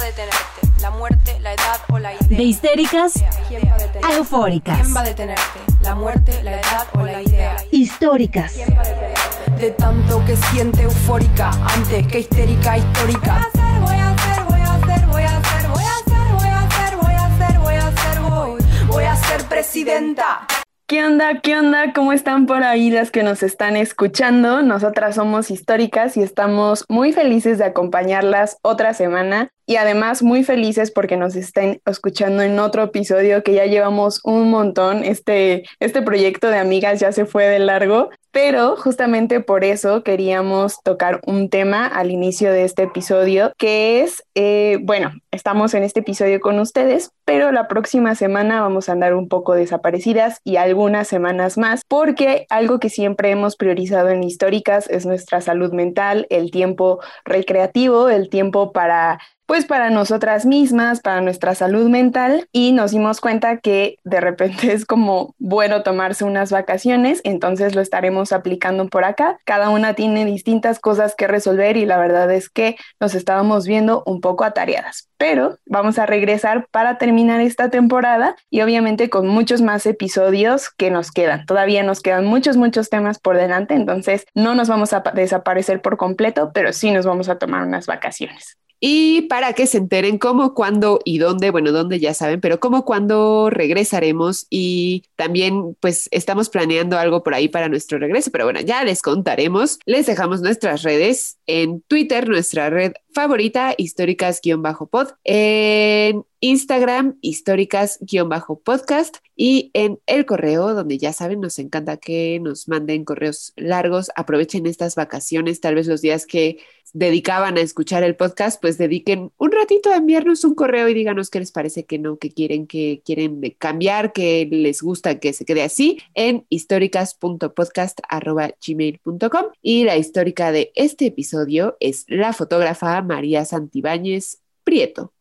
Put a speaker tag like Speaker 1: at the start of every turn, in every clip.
Speaker 1: va a detenerte? ¿La muerte, la edad o la idea?
Speaker 2: De histéricas a eufóricas.
Speaker 1: ¿Quién va a detenerte? ¿La muerte, la edad o la idea?
Speaker 2: Históricas.
Speaker 1: De tanto que siente eufórica antes que histérica histórica. Voy a hacer, voy a hacer, voy a hacer, voy a hacer, voy a hacer, voy a hacer, voy a hacer, voy, voy a ser presidenta.
Speaker 3: ¿Qué onda? ¿Qué onda? ¿Cómo están por ahí las que nos están escuchando? Nosotras somos históricas y estamos muy felices de acompañarlas otra semana y además muy felices porque nos estén escuchando en otro episodio que ya llevamos un montón. Este, este proyecto de amigas ya se fue de largo, pero justamente por eso queríamos tocar un tema al inicio de este episodio que es, eh, bueno, estamos en este episodio con ustedes, pero la próxima semana vamos a andar un poco desaparecidas y algunas semanas más porque algo que siempre hemos priorizado en históricas es nuestra salud mental, el tiempo recreativo, el tiempo para pues para nosotras mismas, para nuestra salud mental y nos dimos cuenta que de repente es como bueno tomarse unas vacaciones, entonces lo estaremos aplicando por acá. Cada una tiene distintas cosas que resolver y la verdad es que nos estábamos viendo un poco atareadas, pero vamos a regresar para terminar esta temporada y obviamente con muchos más episodios que nos quedan. Todavía nos quedan muchos, muchos temas por delante, entonces no nos vamos a desaparecer por completo, pero sí nos vamos a tomar unas vacaciones.
Speaker 4: Y para que se enteren cómo, cuándo y dónde, bueno, dónde ya saben, pero cómo, cuándo regresaremos y también pues estamos planeando algo por ahí para nuestro regreso, pero bueno, ya les contaremos. Les dejamos nuestras redes en Twitter, nuestra red favorita, históricas-pod, Instagram, históricas-podcast y en el correo, donde ya saben, nos encanta que nos manden correos largos. Aprovechen estas vacaciones, tal vez los días que dedicaban a escuchar el podcast, pues dediquen un ratito a enviarnos un correo y díganos qué les parece que no, que quieren, que quieren cambiar, que les gusta que se quede así en históricas.podcast.gmail.com y la histórica de este episodio es la fotógrafa María Santibáñez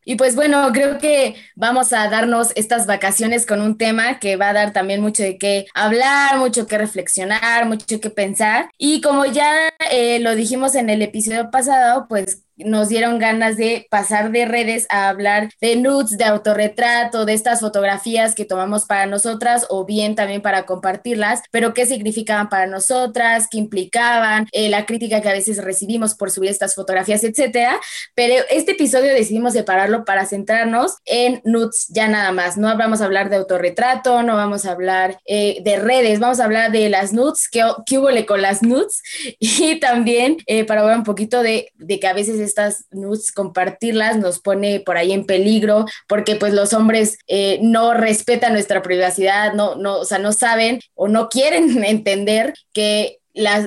Speaker 5: Y pues bueno, creo que vamos a darnos estas vacaciones con un tema que va a dar también mucho de qué hablar, mucho que reflexionar, mucho que pensar. Y como ya eh, lo dijimos en el episodio pasado, pues nos dieron ganas de pasar de redes a hablar de nudes, de autorretrato, de estas fotografías que tomamos para nosotras o bien también para compartirlas, pero qué significaban para nosotras, qué implicaban, eh, la crítica que a veces recibimos por subir estas fotografías, etcétera. Pero este episodio decidimos separarlo para centrarnos en nudes ya nada más. No vamos a hablar de autorretrato, no vamos a hablar eh, de redes, vamos a hablar de las nudes, qué, qué hubo con las nudes y también eh, para hablar un poquito de, de que a veces estas nudes, compartirlas nos pone por ahí en peligro, porque pues los hombres eh, no respetan nuestra privacidad, no, no, o sea, no saben o no quieren entender que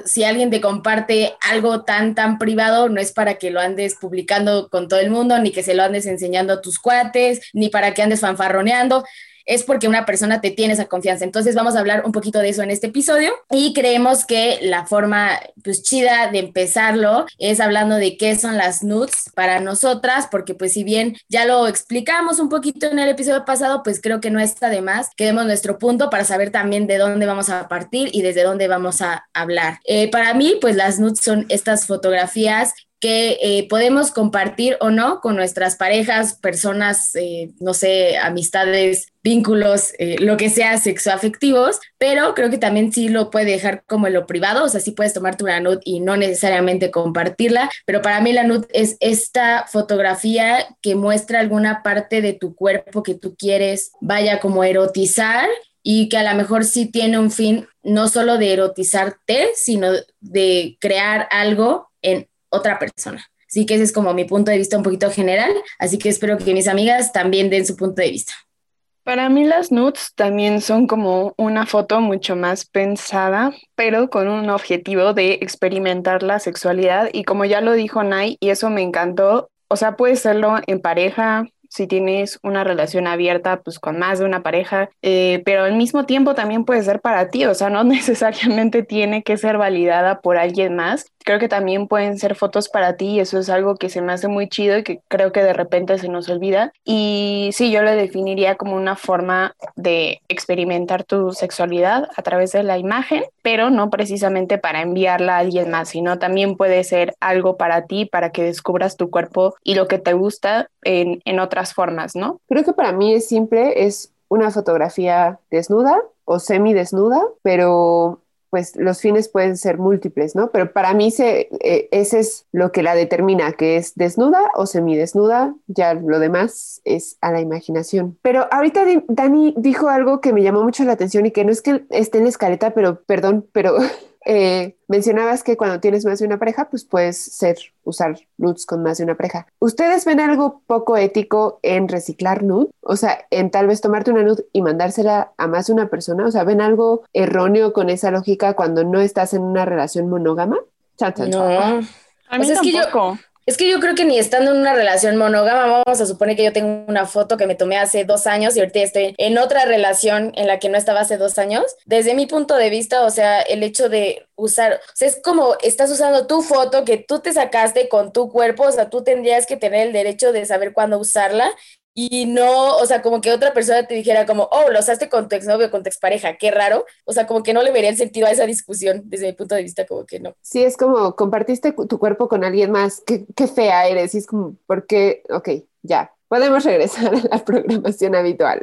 Speaker 5: si alguien te comparte algo tan, tan privado, no es para que lo andes publicando con todo el mundo, ni que se lo andes enseñando a tus cuates, ni para que andes fanfarroneando es porque una persona te tiene esa confianza. Entonces vamos a hablar un poquito de eso en este episodio y creemos que la forma pues chida de empezarlo es hablando de qué son las nudes para nosotras, porque pues si bien ya lo explicamos un poquito en el episodio pasado, pues creo que no está de más que demos nuestro punto para saber también de dónde vamos a partir y desde dónde vamos a hablar. Eh, para mí, pues las nudes son estas fotografías que eh, podemos compartir o no con nuestras parejas, personas, eh, no sé, amistades, vínculos, eh, lo que sea sexoafectivos, pero creo que también sí lo puede dejar como en lo privado, o sea, sí puedes tomarte una nude y no necesariamente compartirla, pero para mí la nude es esta fotografía que muestra alguna parte de tu cuerpo que tú quieres, vaya como erotizar y que a lo mejor sí tiene un fin no solo de erotizarte, sino de crear algo en otra persona. Así que ese es como mi punto de vista un poquito general, así que espero que mis amigas también den su punto de vista.
Speaker 3: Para mí las nudes también son como una foto mucho más pensada, pero con un objetivo de experimentar la sexualidad y como ya lo dijo Nay, y eso me encantó, o sea, puede serlo en pareja, si tienes una relación abierta, pues con más de una pareja, eh, pero al mismo tiempo también puede ser para ti, o sea, no necesariamente tiene que ser validada por alguien más. Creo que también pueden ser fotos para ti y eso es algo que se me hace muy chido y que creo que de repente se nos olvida. Y sí, yo lo definiría como una forma de experimentar tu sexualidad a través de la imagen, pero no precisamente para enviarla a alguien más, sino también puede ser algo para ti, para que descubras tu cuerpo y lo que te gusta en, en formas, ¿no?
Speaker 4: Creo que para mí es simple, es una fotografía desnuda o semi desnuda, pero pues los fines pueden ser múltiples, ¿no? Pero para mí se, eh, ese es lo que la determina, que es desnuda o semidesnuda, ya lo demás es a la imaginación. Pero ahorita Dani dijo algo que me llamó mucho la atención y que no es que esté en la escaleta, pero perdón, pero Eh, mencionabas que cuando tienes más de una pareja, pues puedes ser, usar nudes con más de una pareja. ¿Ustedes ven algo poco ético en reciclar nude? O sea, en tal vez tomarte una nude y mandársela a más de una persona. O sea, ¿ven algo erróneo con esa lógica cuando no estás en una relación monógama?
Speaker 5: no.
Speaker 3: A mí tampoco.
Speaker 5: Es que yo creo que ni estando en una relación monógama, vamos a suponer que yo tengo una foto que me tomé hace dos años y ahorita estoy en otra relación en la que no estaba hace dos años. Desde mi punto de vista, o sea, el hecho de usar, o sea, es como estás usando tu foto que tú te sacaste con tu cuerpo, o sea, tú tendrías que tener el derecho de saber cuándo usarla y no, o sea, como que otra persona te dijera como, oh, lo usaste con tu exnovio, con tu expareja, qué raro. O sea, como que no le vería el sentido a esa discusión desde mi punto de vista, como que no.
Speaker 4: Sí, es como compartiste tu cuerpo con alguien más, qué, qué fea eres. Y es como, porque, ok, ya, podemos regresar a la programación habitual.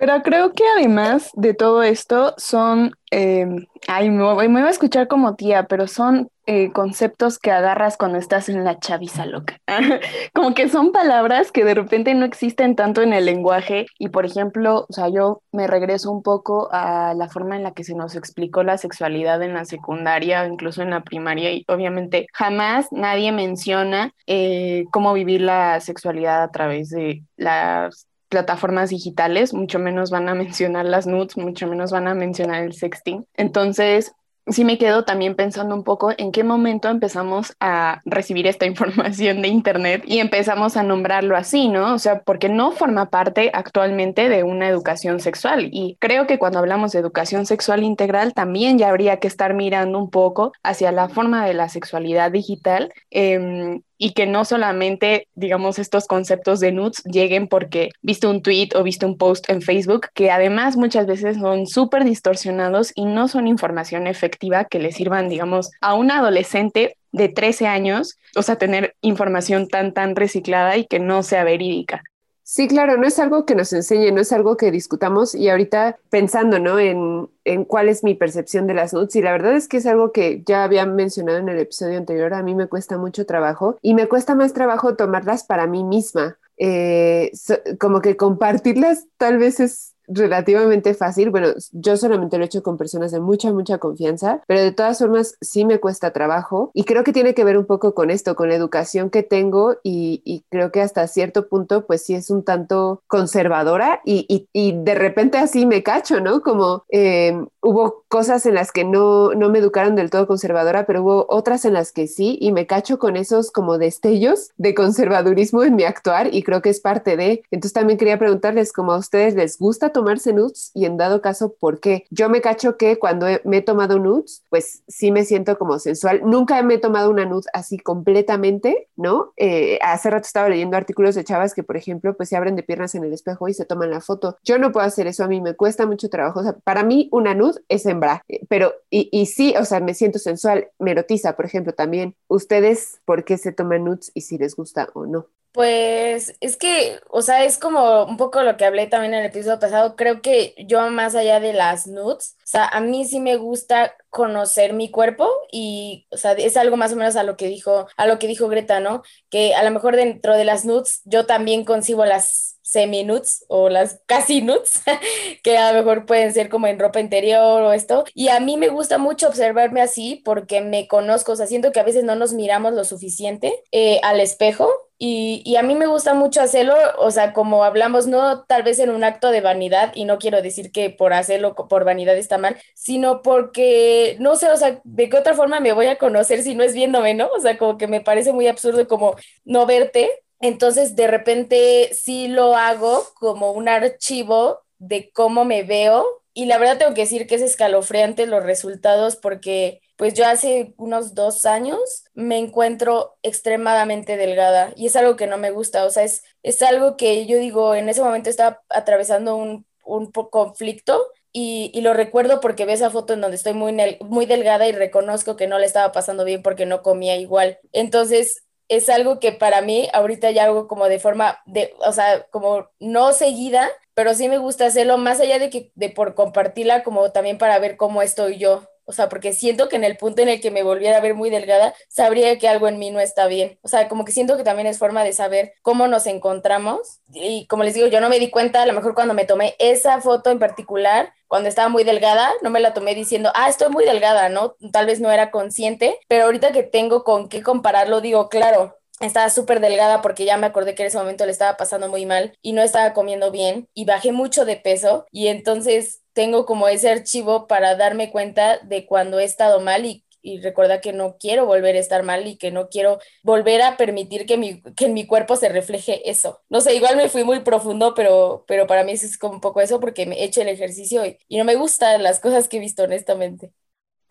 Speaker 3: Pero creo que además de todo esto son, eh, ay, me voy, a escuchar como tía, pero son eh, conceptos que agarras cuando estás en la chaviza loca. como que son palabras que de repente no existen tanto en el lenguaje y por ejemplo, o sea, yo me regreso un poco a la forma en la que se nos explicó la sexualidad en la secundaria, incluso en la primaria y obviamente jamás nadie menciona eh, cómo vivir la sexualidad a través de las plataformas digitales, mucho menos van a mencionar las nudes, mucho menos van a mencionar el sexting. Entonces, sí me quedo también pensando un poco en qué momento empezamos a recibir esta información de Internet y empezamos a nombrarlo así, ¿no? O sea, porque no forma parte actualmente de una educación sexual. Y creo que cuando hablamos de educación sexual integral, también ya habría que estar mirando un poco hacia la forma de la sexualidad digital. Eh, y que no solamente, digamos, estos conceptos de nudes lleguen porque viste un tweet o viste un post en Facebook, que además muchas veces son súper distorsionados y no son información efectiva que le sirvan, digamos, a un adolescente de 13 años, o sea, tener información tan, tan reciclada y que no sea verídica.
Speaker 4: Sí, claro, no es algo que nos enseñe, no es algo que discutamos y ahorita pensando, ¿no? En, en cuál es mi percepción de las nudes y la verdad es que es algo que ya había mencionado en el episodio anterior, a mí me cuesta mucho trabajo y me cuesta más trabajo tomarlas para mí misma. Eh, como que compartirlas tal vez es relativamente fácil. Bueno, yo solamente lo he hecho con personas de mucha, mucha confianza, pero de todas formas sí me cuesta trabajo y creo que tiene que ver un poco con esto, con la educación que tengo y, creo que hasta cierto punto pues sí es un tanto conservadora y de repente así me cacho, ¿no? Como eh, hubo cosas en las que no, no me educaron del todo conservadora, pero hubo otras en las que sí y me cacho con esos como destellos de conservadurismo en mi actuar y creo que es parte de. Entonces también quería preguntarles como a ustedes les gusta tomarse nudes y en dado caso, ¿por qué? Yo me cacho que cuando me he tomado nudes, pues sí me siento como sensual. Nunca me he tomado una nude así completamente, ¿no? Eh, hace rato estaba leyendo artículos de chavas que, por ejemplo, pues se abren de piernas en el espejo y se toman la foto. Yo no puedo hacer eso, a mí me cuesta mucho trabajo. O sea, para mí una nude es hembra, pero y, y sí, o sea, me siento sensual, me erotiza, por ejemplo, también. ¿Ustedes por qué se toman nudes y si les gusta o no?
Speaker 5: Pues es que, o sea, es como un poco lo que hablé también en el episodio pasado. Creo que yo más allá de las nudes, o sea, a mí sí me gusta conocer mi cuerpo y, o sea, es algo más o menos a lo que dijo, a lo que dijo Greta, ¿no? Que a lo mejor dentro de las nudes yo también concibo las semi-nudes o las casi nudes, que a lo mejor pueden ser como en ropa interior o esto. Y a mí me gusta mucho observarme así porque me conozco, o sea, siento que a veces no nos miramos lo suficiente eh, al espejo y, y, a mí me gusta mucho hacerlo, o sea, como hablamos, no tal vez en un acto de vanidad, y no quiero decir que por hacerlo por vanidad está mal, sino porque, no sé, o sea, de qué otra forma me voy a conocer si no es viéndome, ¿no? O sea, como que me parece muy absurdo como no verte Entonces, de repente sí lo hago como un archivo de cómo me veo y la verdad tengo que decir que es escalofriante los resultados porque pues yo hace unos dos años me encuentro extremadamente delgada y es algo que no me gusta, o sea, es, es algo que yo digo, en ese momento estaba atravesando un, un conflicto y, y, lo recuerdo porque veo esa foto en donde estoy muy, muy delgada y reconozco que no le estaba pasando bien porque no comía igual. Entonces, es algo que para mí ahorita ya hago como de forma de, o sea, como no seguida, pero sí me gusta hacerlo más allá de que de por compartirla como también para ver cómo estoy yo. O sea, porque siento que en el punto en el que me volviera a ver muy delgada, sabría que algo en mí no está bien. O sea, como que siento que también es forma de saber cómo nos encontramos. Y como les digo, yo no me di cuenta, a lo mejor cuando me tomé esa foto en particular, cuando estaba muy delgada, no me la tomé diciendo, ah, estoy muy delgada, ¿no? Tal vez no era consciente, pero ahorita que tengo con qué compararlo, digo, claro, estaba súper delgada porque ya me acordé que en ese momento le estaba pasando muy mal y no estaba comiendo bien y bajé mucho de peso y entonces tengo como ese archivo para darme cuenta de cuando he estado mal y, y recuerda que no quiero volver a estar mal y que no quiero volver a permitir que, mi, que en mi cuerpo se refleje eso. No sé, igual me fui muy profundo, pero, pero para mí es como un poco eso porque me he hecho el ejercicio y, y no me gustan las cosas que he visto honestamente.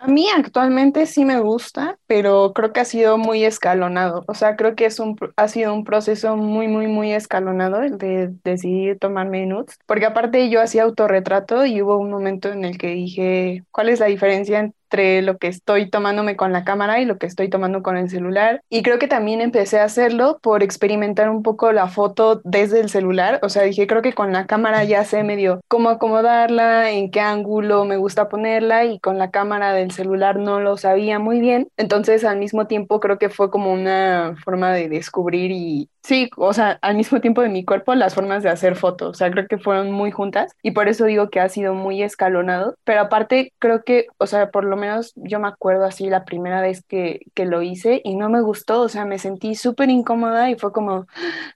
Speaker 3: A mí actualmente sí me gusta, pero creo que ha sido muy escalonado. O sea, creo que es un, ha sido un proceso muy, muy, muy escalonado el de decidir tomarme nudes. Porque aparte yo hacía autorretrato y hubo un momento en el que dije, ¿cuál es la diferencia entre lo que estoy tomándome con la cámara y lo que estoy tomando con el celular. Y creo que también empecé a hacerlo por experimentar un poco la foto desde el celular. O sea, dije, creo que con la cámara ya sé medio cómo acomodarla, en qué ángulo me gusta ponerla y con la cámara del celular no lo sabía muy bien. Entonces, al mismo tiempo, creo que fue como una forma de descubrir y, Sí, o sea, al mismo tiempo de mi cuerpo, las formas de hacer fotos, o sea, creo que fueron muy juntas y por eso digo que ha sido muy escalonado, pero aparte creo que, o sea, por lo menos yo me acuerdo así la primera vez que, que lo hice y no me gustó, o sea, me sentí súper incómoda y fue como,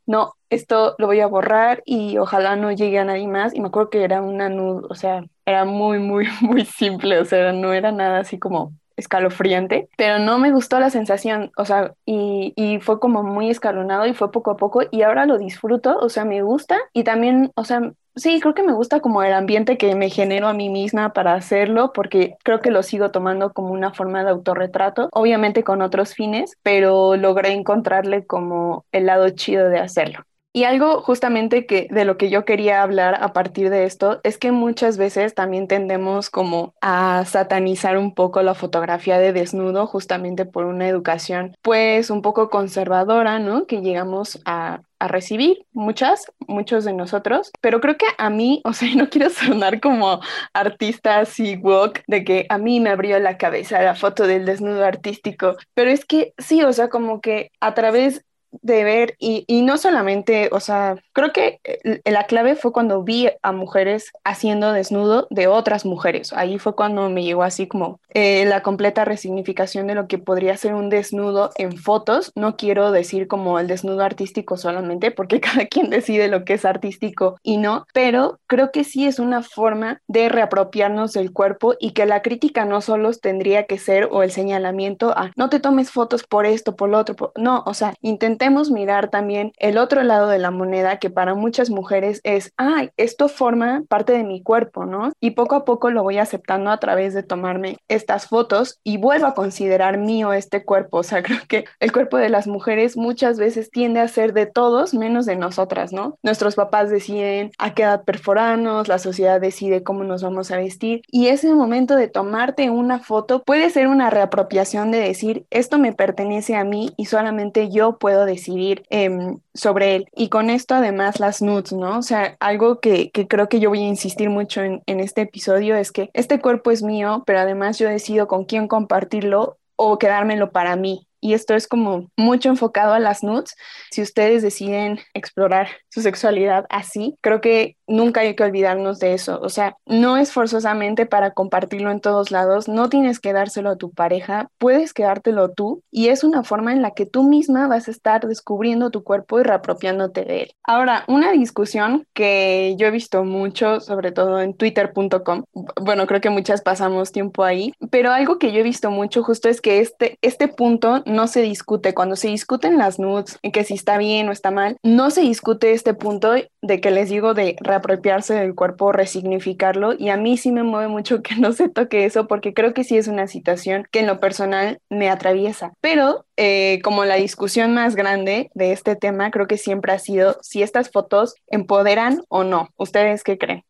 Speaker 3: no, esto lo voy a borrar y ojalá no llegue a nadie más y me acuerdo que era una nude, o sea, era muy, muy, muy simple, o sea, no era nada así como escalofriante, pero no me gustó la sensación, o sea, y, y, fue como muy escalonado y fue poco a poco y ahora lo disfruto, o sea, me gusta y también, o sea, sí, creo que me gusta como el ambiente que me genero a mí misma para hacerlo, porque creo que lo sigo tomando como una forma de autorretrato, obviamente con otros fines, pero logré encontrarle como el lado chido de hacerlo. Y algo justamente que de lo que yo quería hablar a partir de esto es que muchas veces también tendemos como a satanizar un poco la fotografía de desnudo justamente por una educación pues un poco conservadora, ¿no? Que llegamos a, a recibir muchas, muchos de nosotros, pero creo que a mí, o sea, no quiero sonar como artista así woke, de que a mí me abrió la cabeza la foto del desnudo artístico, pero es que sí, o sea, como que a través de ver y, y, no solamente, o sea, creo que la clave fue cuando vi a mujeres haciendo desnudo de otras mujeres. Ahí fue cuando me llegó así como eh, la completa resignificación de lo que podría ser un desnudo en fotos. No quiero decir como el desnudo artístico solamente, porque cada quien decide lo que es artístico y no, pero creo que sí es una forma de reapropiarnos del cuerpo y que la crítica no solo tendría que ser o el señalamiento a no te tomes fotos por esto, por lo otro, no, o sea, intenté mirar también el otro lado de la moneda que para muchas mujeres es, ay, esto forma parte de mi cuerpo, ¿no? Y poco a poco lo voy aceptando a través de tomarme estas fotos y vuelvo a considerar mío este cuerpo. O sea, creo que el cuerpo de las mujeres muchas veces tiende a ser de todos menos de nosotras, ¿no? Nuestros papás deciden a qué edad perforarnos, la sociedad decide cómo nos vamos a vestir y ese momento de tomarte una foto puede ser una reapropiación de decir, esto me pertenece a mí y solamente yo puedo decidir em, sobre él. Y con esto además las nudes, ¿no? O sea, algo que, que creo que yo voy a insistir mucho en, en este episodio es que este cuerpo es mío, pero además yo decido con quién compartirlo o quedármelo para mí y esto es como mucho enfocado a las nudes. Si ustedes deciden explorar su sexualidad así, creo que nunca hay que olvidarnos de eso. O sea, no es forzosamente para compartirlo en todos lados, no tienes que dárselo a tu pareja, puedes quedártelo tú y es una forma en la que tú misma vas a estar descubriendo tu cuerpo y reapropiándote de él. Ahora, una discusión que yo he visto mucho, sobre todo en twitter.com, bueno, creo que muchas pasamos tiempo ahí, pero algo que yo he visto mucho justo es que este, este punto no se discute. Cuando se discuten las nudes, que si está bien o está mal, no se discute este punto de que les digo de reapropiarse del cuerpo, resignificarlo, y a mí sí me mueve mucho que no se toque eso porque creo que sí es una situación que en lo personal me atraviesa. Pero eh, como la discusión más grande de este tema, creo que siempre ha sido si estas fotos empoderan o no. ¿Ustedes qué creen?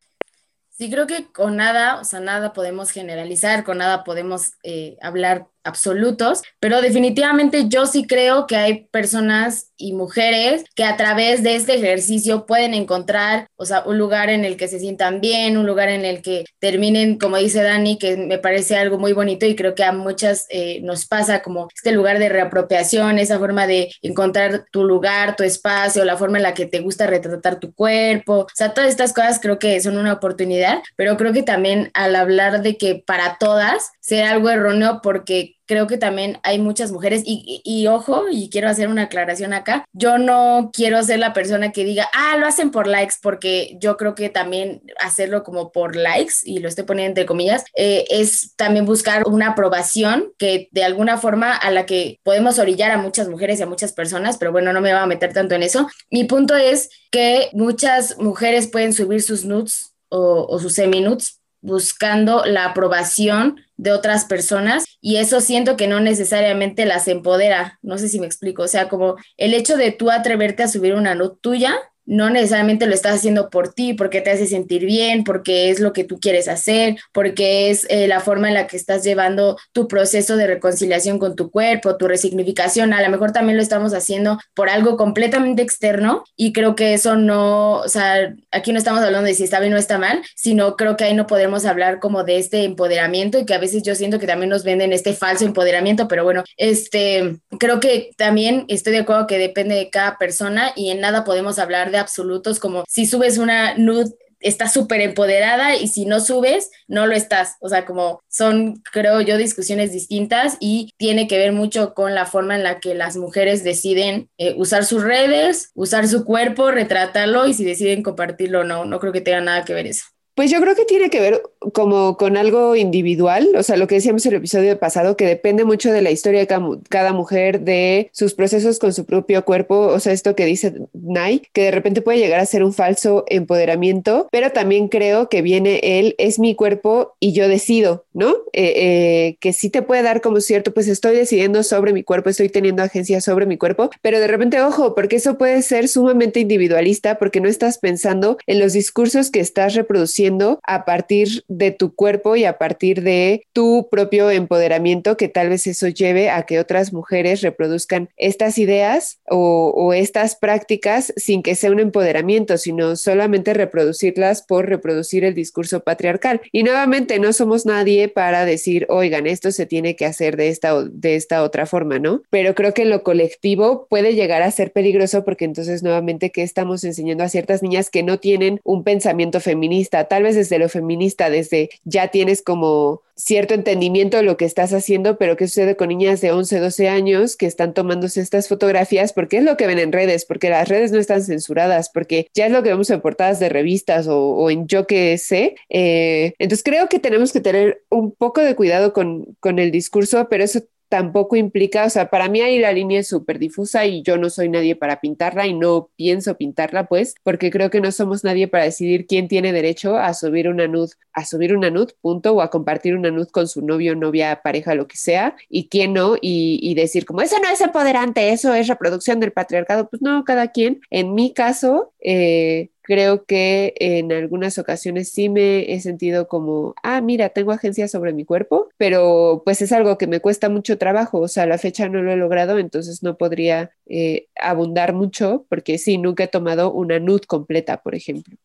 Speaker 5: Sí, creo que con nada, o sea, nada podemos generalizar, con nada podemos eh, hablar absolutos, pero definitivamente yo sí creo que hay personas y mujeres que a través de este ejercicio pueden encontrar, o sea, un lugar en el que se sientan bien, un lugar en el que terminen, como dice Dani, que me parece algo muy bonito y creo que a muchas eh, nos pasa como este lugar de reapropiación, esa forma de encontrar tu lugar, tu espacio, la forma en la que te gusta retratar tu cuerpo, o sea, todas estas cosas creo que son una oportunidad, pero creo que también al hablar de que para todas sea algo erróneo porque creo que también hay muchas mujeres y, ojo, y quiero hacer una aclaración acá, yo no quiero ser la persona que diga, ah, lo hacen por likes, porque yo creo que también hacerlo como por likes, y lo estoy poniendo entre comillas, eh, es también buscar una aprobación que de alguna forma a la que podemos orillar a muchas mujeres y a muchas personas, pero bueno, no me voy a meter tanto en eso. Mi punto es que muchas mujeres pueden subir sus nudes o, o sus semi-nudes buscando la aprobación de otras personas y eso siento que no necesariamente las empodera, no sé si me explico, o sea, como el hecho de tú atreverte a subir una nota tuya no necesariamente lo estás haciendo por ti, porque te hace sentir bien, porque es lo que tú quieres hacer, porque es eh, la forma en la que estás llevando tu proceso de reconciliación con tu cuerpo, tu resignificación. A lo mejor también lo estamos haciendo por algo completamente externo y creo que eso no, o sea, aquí no estamos hablando de si está bien o está mal, sino creo que ahí no podemos hablar como de este empoderamiento y que a veces yo siento que también nos venden este falso empoderamiento, pero bueno, este, creo que también estoy de acuerdo que depende de cada persona y en nada podemos hablar absolutos, como si subes una nude estás súper empoderada y si no subes, no lo estás. O sea, como son, creo yo, discusiones distintas y tiene que ver mucho con la forma en la que las mujeres deciden eh, usar sus redes, usar su cuerpo, retratarlo y si deciden compartirlo o no. No creo que tenga nada que ver eso.
Speaker 4: Pues yo creo que tiene que ver como con algo individual, o sea, lo que decíamos en el episodio pasado, que depende mucho de la historia de cada, mujer, de sus procesos con su propio cuerpo, o sea, esto que dice Nai, que de repente puede llegar a ser un falso empoderamiento, pero también creo que viene él, es mi cuerpo y yo decido, ¿no? Eh, eh, que sí te puede dar como cierto, pues estoy decidiendo sobre mi cuerpo, estoy teniendo agencia sobre mi cuerpo, pero de repente, ojo, porque eso puede ser sumamente individualista, porque no estás pensando en los discursos que estás reproduciendo a partir de tu cuerpo y a partir de tu propio empoderamiento, que tal vez eso lleve a que otras mujeres reproduzcan estas ideas o, estas prácticas sin que sea un empoderamiento, sino solamente reproducirlas por reproducir el discurso patriarcal. Y nuevamente, no somos nadie para decir, oigan, esto se tiene que hacer de esta, de esta otra forma, ¿no? Pero creo que lo colectivo puede llegar a ser peligroso porque entonces nuevamente, ¿qué estamos enseñando a ciertas niñas que no tienen un pensamiento feminista? Tal vez desde lo feminista, desde ya tienes como cierto entendimiento de lo que estás haciendo, pero ¿qué sucede con niñas de 11, 12 años que están tomándose estas fotografías? Porque es lo que ven en redes, porque las redes no están censuradas, porque ya es lo que vemos en portadas de revistas o, en yo que sé. Eh, entonces creo que tenemos que tener un poco de cuidado con, con el discurso, pero eso tampoco implica, o sea, para mí ahí la línea es súper difusa y yo no soy nadie para pintarla y no pienso pintarla, pues, porque creo que no somos nadie para decidir quién tiene derecho a subir una nud, a subir una nud, punto, o a compartir una nud con su novio, novia, pareja, lo que sea, y quién no, y, y decir como, eso no es empoderante, eso es reproducción del patriarcado, pues no, cada quien. En mi caso, eh, creo que en algunas ocasiones sí me he sentido como, ah, mira, tengo agencia sobre mi cuerpo, pero pues es algo que me cuesta mucho trabajo, o sea, a la fecha no lo he logrado, entonces no podría eh, abundar mucho porque sí, nunca he tomado una nud completa, por ejemplo.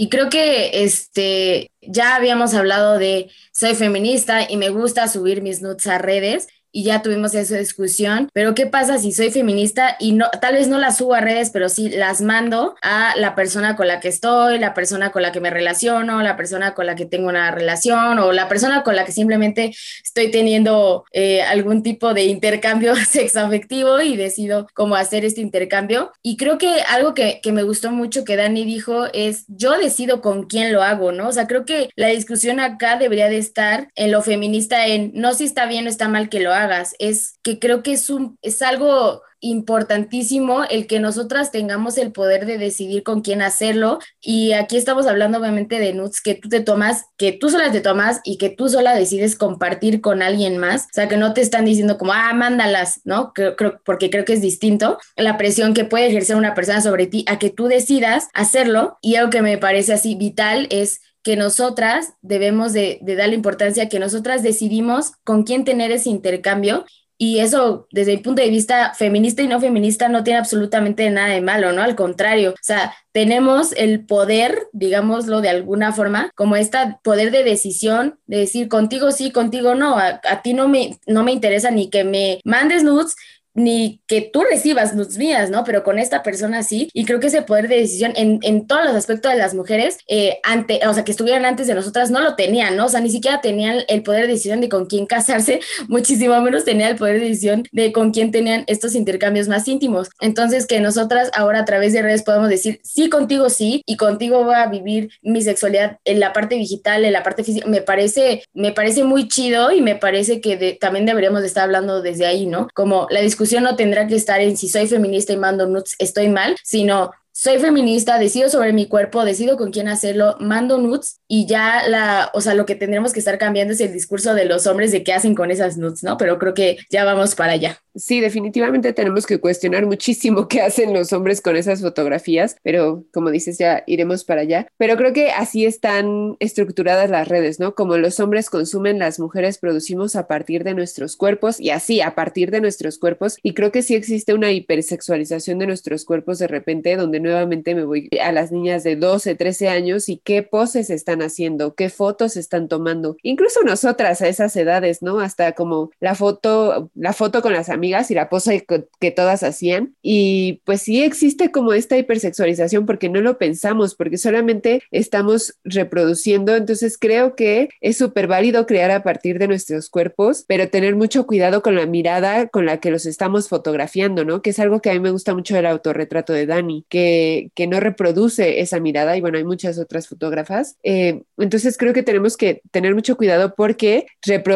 Speaker 5: Y creo que este, ya habíamos hablado de soy feminista y me gusta subir mis nudes a redes. Y ya tuvimos esa discusión, pero ¿qué pasa si soy feminista y no, tal vez no las subo a redes, pero sí las mando a la persona con la que estoy, la persona con la que me relaciono, la persona con la que tengo una relación o la persona con la que simplemente estoy teniendo eh, algún tipo de intercambio sexoafectivo y decido cómo hacer este intercambio. Y creo que algo que, que me gustó mucho que Dani dijo es, yo decido con quién lo hago, ¿no? O sea, creo que la discusión acá debería de estar en lo feminista, en no si está bien o está mal que lo hagas, es que creo que es, un, es algo importantísimo el que nosotras tengamos el poder de decidir con quién hacerlo. Y aquí estamos hablando obviamente de nudes que tú te tomas, que tú sola te tomas y que tú sola decides compartir con alguien más. O sea, que no te están diciendo como, ah, mándalas, ¿no? Creo, porque creo que es distinto la presión que puede ejercer una persona sobre ti a que tú decidas hacerlo. Y algo que me parece así vital es que nosotras debemos de, de darle importancia, que nosotras decidimos con quién tener ese intercambio. Y eso, desde mi punto de vista feminista y no feminista, no tiene absolutamente nada de malo, ¿no? Al contrario, o sea, tenemos el poder, digámoslo de alguna forma, como este poder de decisión, de decir contigo sí, contigo no, a, a ti no me, no me interesa ni que me mandes nudes, ni que tú recibas nudes mías, ¿no? Pero con esta persona sí. Y creo que ese poder de decisión en, en todos los aspectos de las mujeres, eh, ante, o sea, que estuvieran antes de nosotras, no lo tenían, ¿no? O sea, ni siquiera tenían el poder de decisión de con quién casarse, muchísimo menos tenían el poder de decisión de con quién tenían estos intercambios más íntimos. Entonces, que nosotras ahora a través de redes podemos decir, sí, contigo sí, y contigo voy a vivir mi sexualidad en la parte digital, en la parte física, me parece, me parece muy chido y me parece que también deberíamos de estar hablando desde ahí, ¿no? Como la discusión no tendrá que estar en si soy feminista y mando nudes, estoy mal, sino soy feminista, decido sobre mi cuerpo, decido con quién hacerlo, mando nudes y ya la, o sea, lo que tendremos que estar cambiando es el discurso de los hombres de qué hacen con esas nudes, ¿no? Pero creo que ya vamos para allá.
Speaker 4: Sí, definitivamente tenemos que cuestionar muchísimo qué hacen los hombres con esas fotografías, pero como dices, ya iremos para allá. Pero creo que así están estructuradas las redes, ¿no? Como los hombres consumen, las mujeres producimos a partir de nuestros cuerpos y así, a partir de nuestros cuerpos. Y creo que sí existe una hipersexualización de nuestros cuerpos de repente, donde nuevamente me voy a las niñas de 12, 13 años y qué poses están haciendo, qué fotos están tomando. Incluso nosotras a esas edades, ¿no? Hasta como la foto, la foto con las amigas y la pose que, todas hacían. Y pues sí existe como esta hipersexualización porque no lo pensamos, porque solamente estamos reproduciendo. Entonces creo que es súper válido crear a partir de nuestros cuerpos, pero tener mucho cuidado con la mirada con la que los estamos fotografiando, ¿no? Que es algo que a mí me gusta mucho del autorretrato de Dani, que que, no reproduce esa mirada y bueno, hay muchas otras fotógrafas. Eh, entonces creo que tenemos que tener mucho cuidado porque,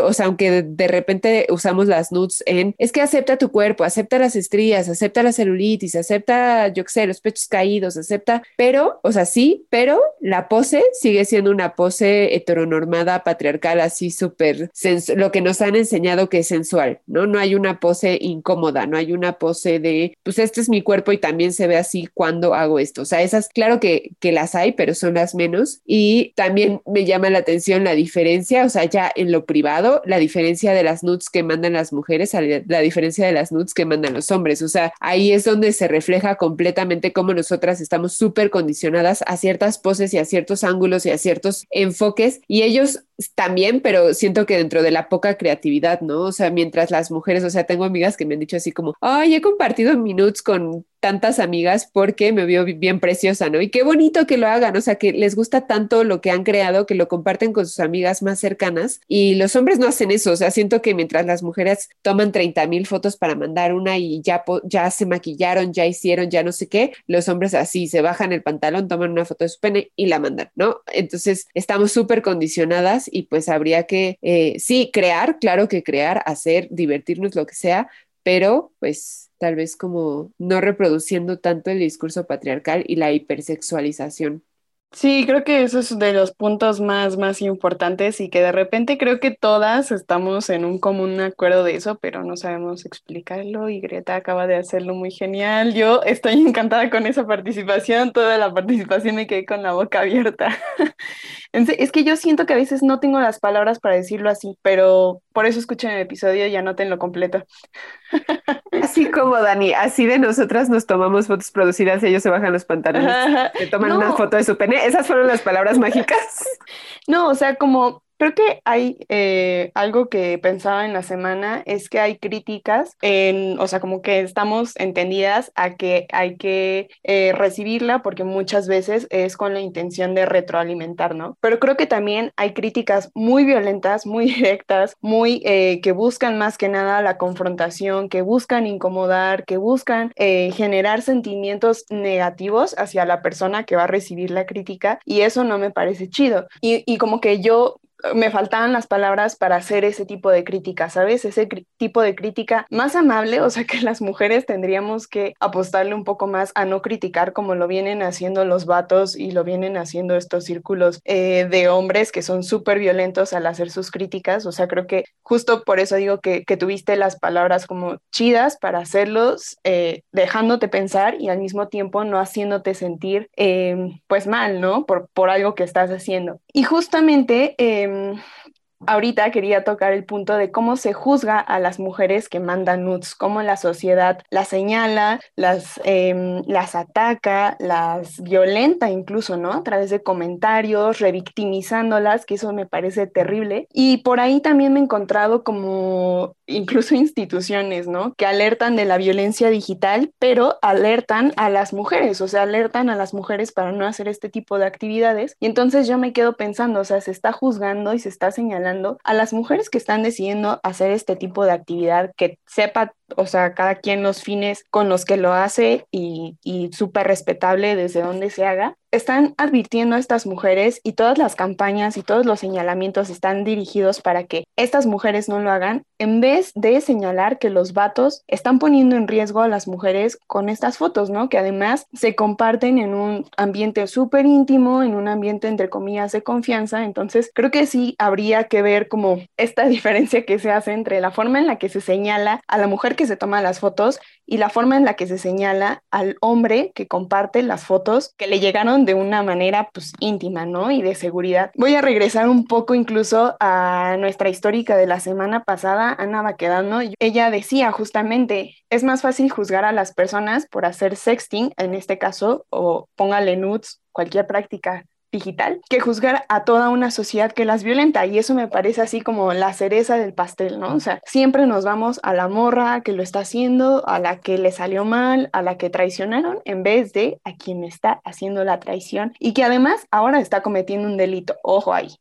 Speaker 4: o sea, aunque de, repente usamos las nudes en, es que acepta tu cuerpo, acepta las estrías, acepta la celulitis, acepta, yo qué sé, los pechos caídos, acepta, pero, o sea, sí, pero la pose sigue siendo una pose heteronormada, patriarcal, así súper, lo que nos han enseñado que es sensual, ¿no? No hay una pose incómoda, no hay una pose de, pues este es mi cuerpo y también se ve así cuando hago esto. O sea, esas, claro que, que las hay, pero son las menos. Y también me llama la atención la diferencia, o sea, ya en lo privado, la diferencia de las nudes que mandan las mujeres, la diferencia de las nudes que mandan los hombres. O sea, ahí es donde se refleja completamente cómo nosotras estamos súper condicionadas a ciertas poses y a ciertos ángulos y a ciertos enfoques. Y ellos también, pero siento que dentro de la poca creatividad, ¿no? O sea, mientras las mujeres, o sea, tengo amigas que me han dicho así como, ay, he compartido minutos con tantas amigas porque me vio bien preciosa, ¿no? Y qué bonito que lo hagan, o sea, que les gusta tanto lo que han creado, que lo comparten con sus amigas más cercanas y los hombres no hacen eso, o sea, siento que mientras las mujeres toman 30 mil fotos para mandar una y ya, ya se maquillaron, ya hicieron, ya no sé qué, los hombres así se bajan el pantalón, toman una foto de su pene y la mandan, ¿no? Entonces, estamos súper condicionadas y pues habría que, eh, sí, crear, claro que crear, hacer, divertirnos, lo que sea, pero pues tal vez como no reproduciendo tanto el discurso patriarcal y la hipersexualización.
Speaker 3: Sí, creo que eso es de los puntos más, más importantes y que de repente creo que todas estamos en un común acuerdo de eso, pero no sabemos explicarlo y Greta acaba de hacerlo muy genial. Yo estoy encantada con esa participación, toda la participación me quedé con la boca abierta. es que yo siento que a veces no tengo las palabras para decirlo así, pero por eso escuchen el episodio y anotenlo completo.
Speaker 4: Así como Dani, así de nosotras nos tomamos fotos producidas, ellos se bajan los pantalones, se toman una foto de su pene. Esas fueron las palabras mágicas.
Speaker 3: No, o sea, como Creo que hay eh, algo que pensaba en la semana, es que hay críticas, en, o sea, como que estamos entendidas a que hay que eh, recibirla porque muchas veces es con la intención de retroalimentar, ¿no? Pero creo que también hay críticas muy violentas, muy directas, muy eh, que buscan más que nada la confrontación, que buscan incomodar, que buscan generar sentimientos negativos hacia la persona que va a recibir la crítica y eso no me parece chido. Y, y como que yo me faltaban las palabras para hacer ese tipo de crítica, ¿sabes? Ese tipo de crítica más amable, o sea que las mujeres tendríamos que apostarle un poco más a no criticar como lo vienen haciendo los vatos y lo vienen haciendo estos círculos eh, de hombres que son súper violentos al hacer sus críticas, o sea, creo que justo por eso digo que, tuviste las palabras como chidas para hacerlos, eh, dejándote pensar y al mismo tiempo no haciéndote sentir em, pues mal, ¿no? Por, por algo que estás haciendo. Y justamente... Em, um, ahorita quería tocar el punto de cómo se juzga a las mujeres que mandan nudes, cómo la sociedad las señala, las, em, las ataca, las violenta incluso, ¿no? A través de comentarios, revictimizándolas, que eso me parece terrible. Y por ahí también me he encontrado como incluso instituciones, ¿no? Que alertan de la violencia digital, pero alertan a las mujeres, o sea, alertan a las mujeres para no hacer este tipo de actividades. Y entonces yo me quedo pensando, o sea, se está juzgando y se está señalando a las mujeres que están decidiendo hacer este tipo de actividad, que sepa o sea, cada quien los fines con los que lo hace y, y súper respetable desde donde se haga, están advirtiendo a estas mujeres y todas las campañas y todos los señalamientos están dirigidos para que estas mujeres no lo hagan, en vez de señalar que los vatos están poniendo en riesgo a las mujeres con estas fotos, ¿no? Que además se comparten en un ambiente súper íntimo, en un ambiente entre comillas de confianza, entonces creo que sí habría que ver como esta diferencia que se hace entre la forma en la que se señala a la mujer que se toma las fotos y la forma en la que se señala al hombre que comparte las fotos que le llegaron de una manera pues íntima, ¿no? Y de seguridad. Voy a regresar un poco incluso a nuestra histórica de la semana pasada, Ana Baquedano. Ella decía justamente, es más fácil juzgar a las personas por hacer sexting, en este caso, o póngale nudes, cualquier práctica digital que juzgar a toda una sociedad que las violenta y eso me parece así como la cereza del pastel, ¿no? O sea, siempre nos vamos a la morra que lo está haciendo, a la que le salió mal, a la que traicionaron, en vez de a quien está haciendo la traición y que además ahora está cometiendo un delito. Ojo ahí.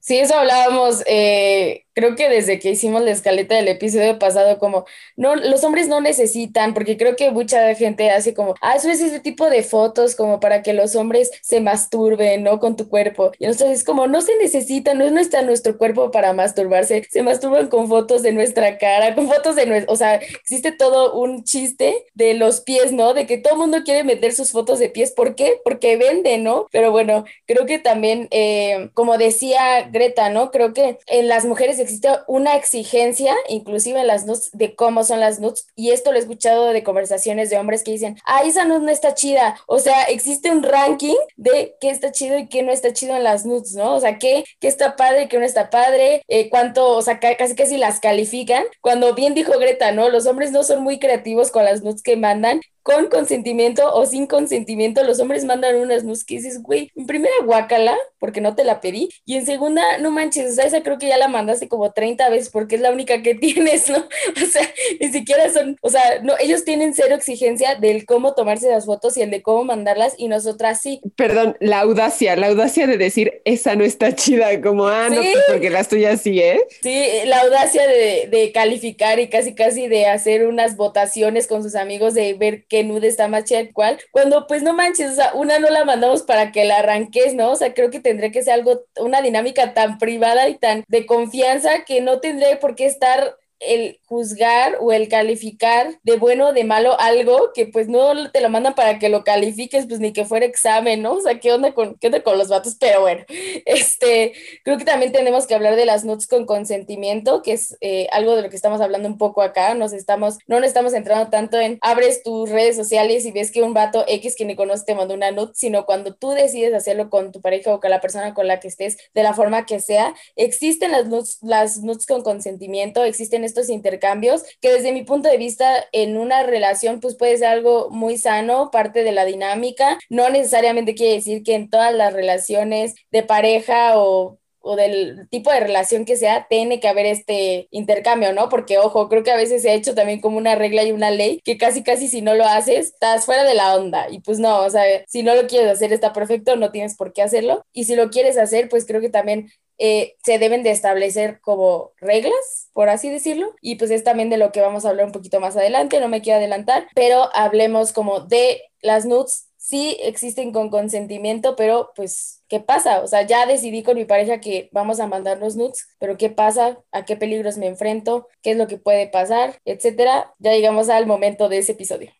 Speaker 5: Sí, eso hablábamos eh, creo que desde que hicimos la escaleta del episodio pasado, como, no, los hombres no necesitan, porque creo que mucha gente hace como, ah, eso es ese tipo de fotos como para que los hombres se masturben, ¿no? Con tu cuerpo. Y entonces es como, no se necesita, no, no está nuestro cuerpo para masturbarse, se masturban con fotos de nuestra cara, con fotos de nuestro, o sea, existe todo un chiste de los pies, ¿no? De que todo el mundo quiere meter sus fotos de pies, ¿por qué? Porque vende, ¿no? Pero bueno, creo que también, eh, como decía Greta, ¿no? Creo que en las mujeres existe una exigencia, inclusive en las nudes, de cómo son las nudes. Y esto lo he escuchado de conversaciones de hombres que dicen, ah, esa nude no está chida. O sea, existe un ranking de qué está chido y qué no está chido en las nudes, ¿no? O sea, qué, qué está padre y qué no está padre, eh, cuánto, o sea, casi casi las califican. Cuando bien dijo Greta, ¿no? Los hombres no son muy creativos con las nudes que mandan con consentimiento o sin consentimiento, los hombres mandan unas que dices, güey, en primera guácala, porque no te la pedí, y en segunda, no manches, o sea, esa creo que ya la mandaste como 30 veces porque es la única que tienes, ¿no? O sea, ni siquiera son, o sea, no, ellos tienen cero exigencia del cómo tomarse las fotos y el de cómo mandarlas, y nosotras sí.
Speaker 4: Perdón, la audacia, la audacia de decir, esa no está chida, como, ah, no, pues porque las tuyas sí, ¿eh?
Speaker 5: Sí, la audacia de, de calificar y casi, casi de hacer unas votaciones con sus amigos de ver qué nude está más chida cual, cuando pues no manches, o sea, una no la mandamos para que la arranques, ¿no? O sea, creo que tendría que ser algo, una dinámica tan privada y tan de confianza que no tendría por qué estar el juzgar o el calificar de bueno o de malo algo que pues no te lo mandan para que lo califiques, pues ni que fuera examen, ¿no? O sea, ¿qué onda con, qué onda con los vatos? Pero bueno, este, creo que también tenemos que hablar de las notes con consentimiento, que es eh, algo de lo que estamos hablando un poco acá, nos estamos, no nos estamos entrando tanto en abres tus redes sociales y ves que un vato X que ni conoce te mandó una note, sino cuando tú decides hacerlo con tu pareja o con la persona con la que estés, de la forma que sea, existen las notes, las notes con consentimiento, existen estos intercambios que desde mi punto de vista en una relación pues puede ser algo muy sano, parte de la dinámica. No necesariamente quiere decir que en todas las relaciones de pareja o o del tipo de relación que sea, tiene que haber este intercambio, ¿no? Porque, ojo, creo que a veces se ha hecho también como una regla y una ley que casi, casi si no lo haces, estás fuera de la onda. Y pues no, o sea, si no lo quieres hacer está perfecto, no tienes por qué hacerlo. Y si lo quieres hacer, pues creo que también eh, se deben de establecer como reglas, por así decirlo, y pues es también de lo que vamos a hablar un poquito más adelante, no me quiero adelantar, pero hablemos como de las nudes sí existen con consentimiento, pero pues, ¿qué pasa? O sea, ya decidí con mi pareja que vamos a mandarnos nudes, pero ¿qué pasa? ¿A qué peligros me enfrento? ¿Qué es lo que puede pasar? Etcétera. Ya llegamos al momento de ese episodio.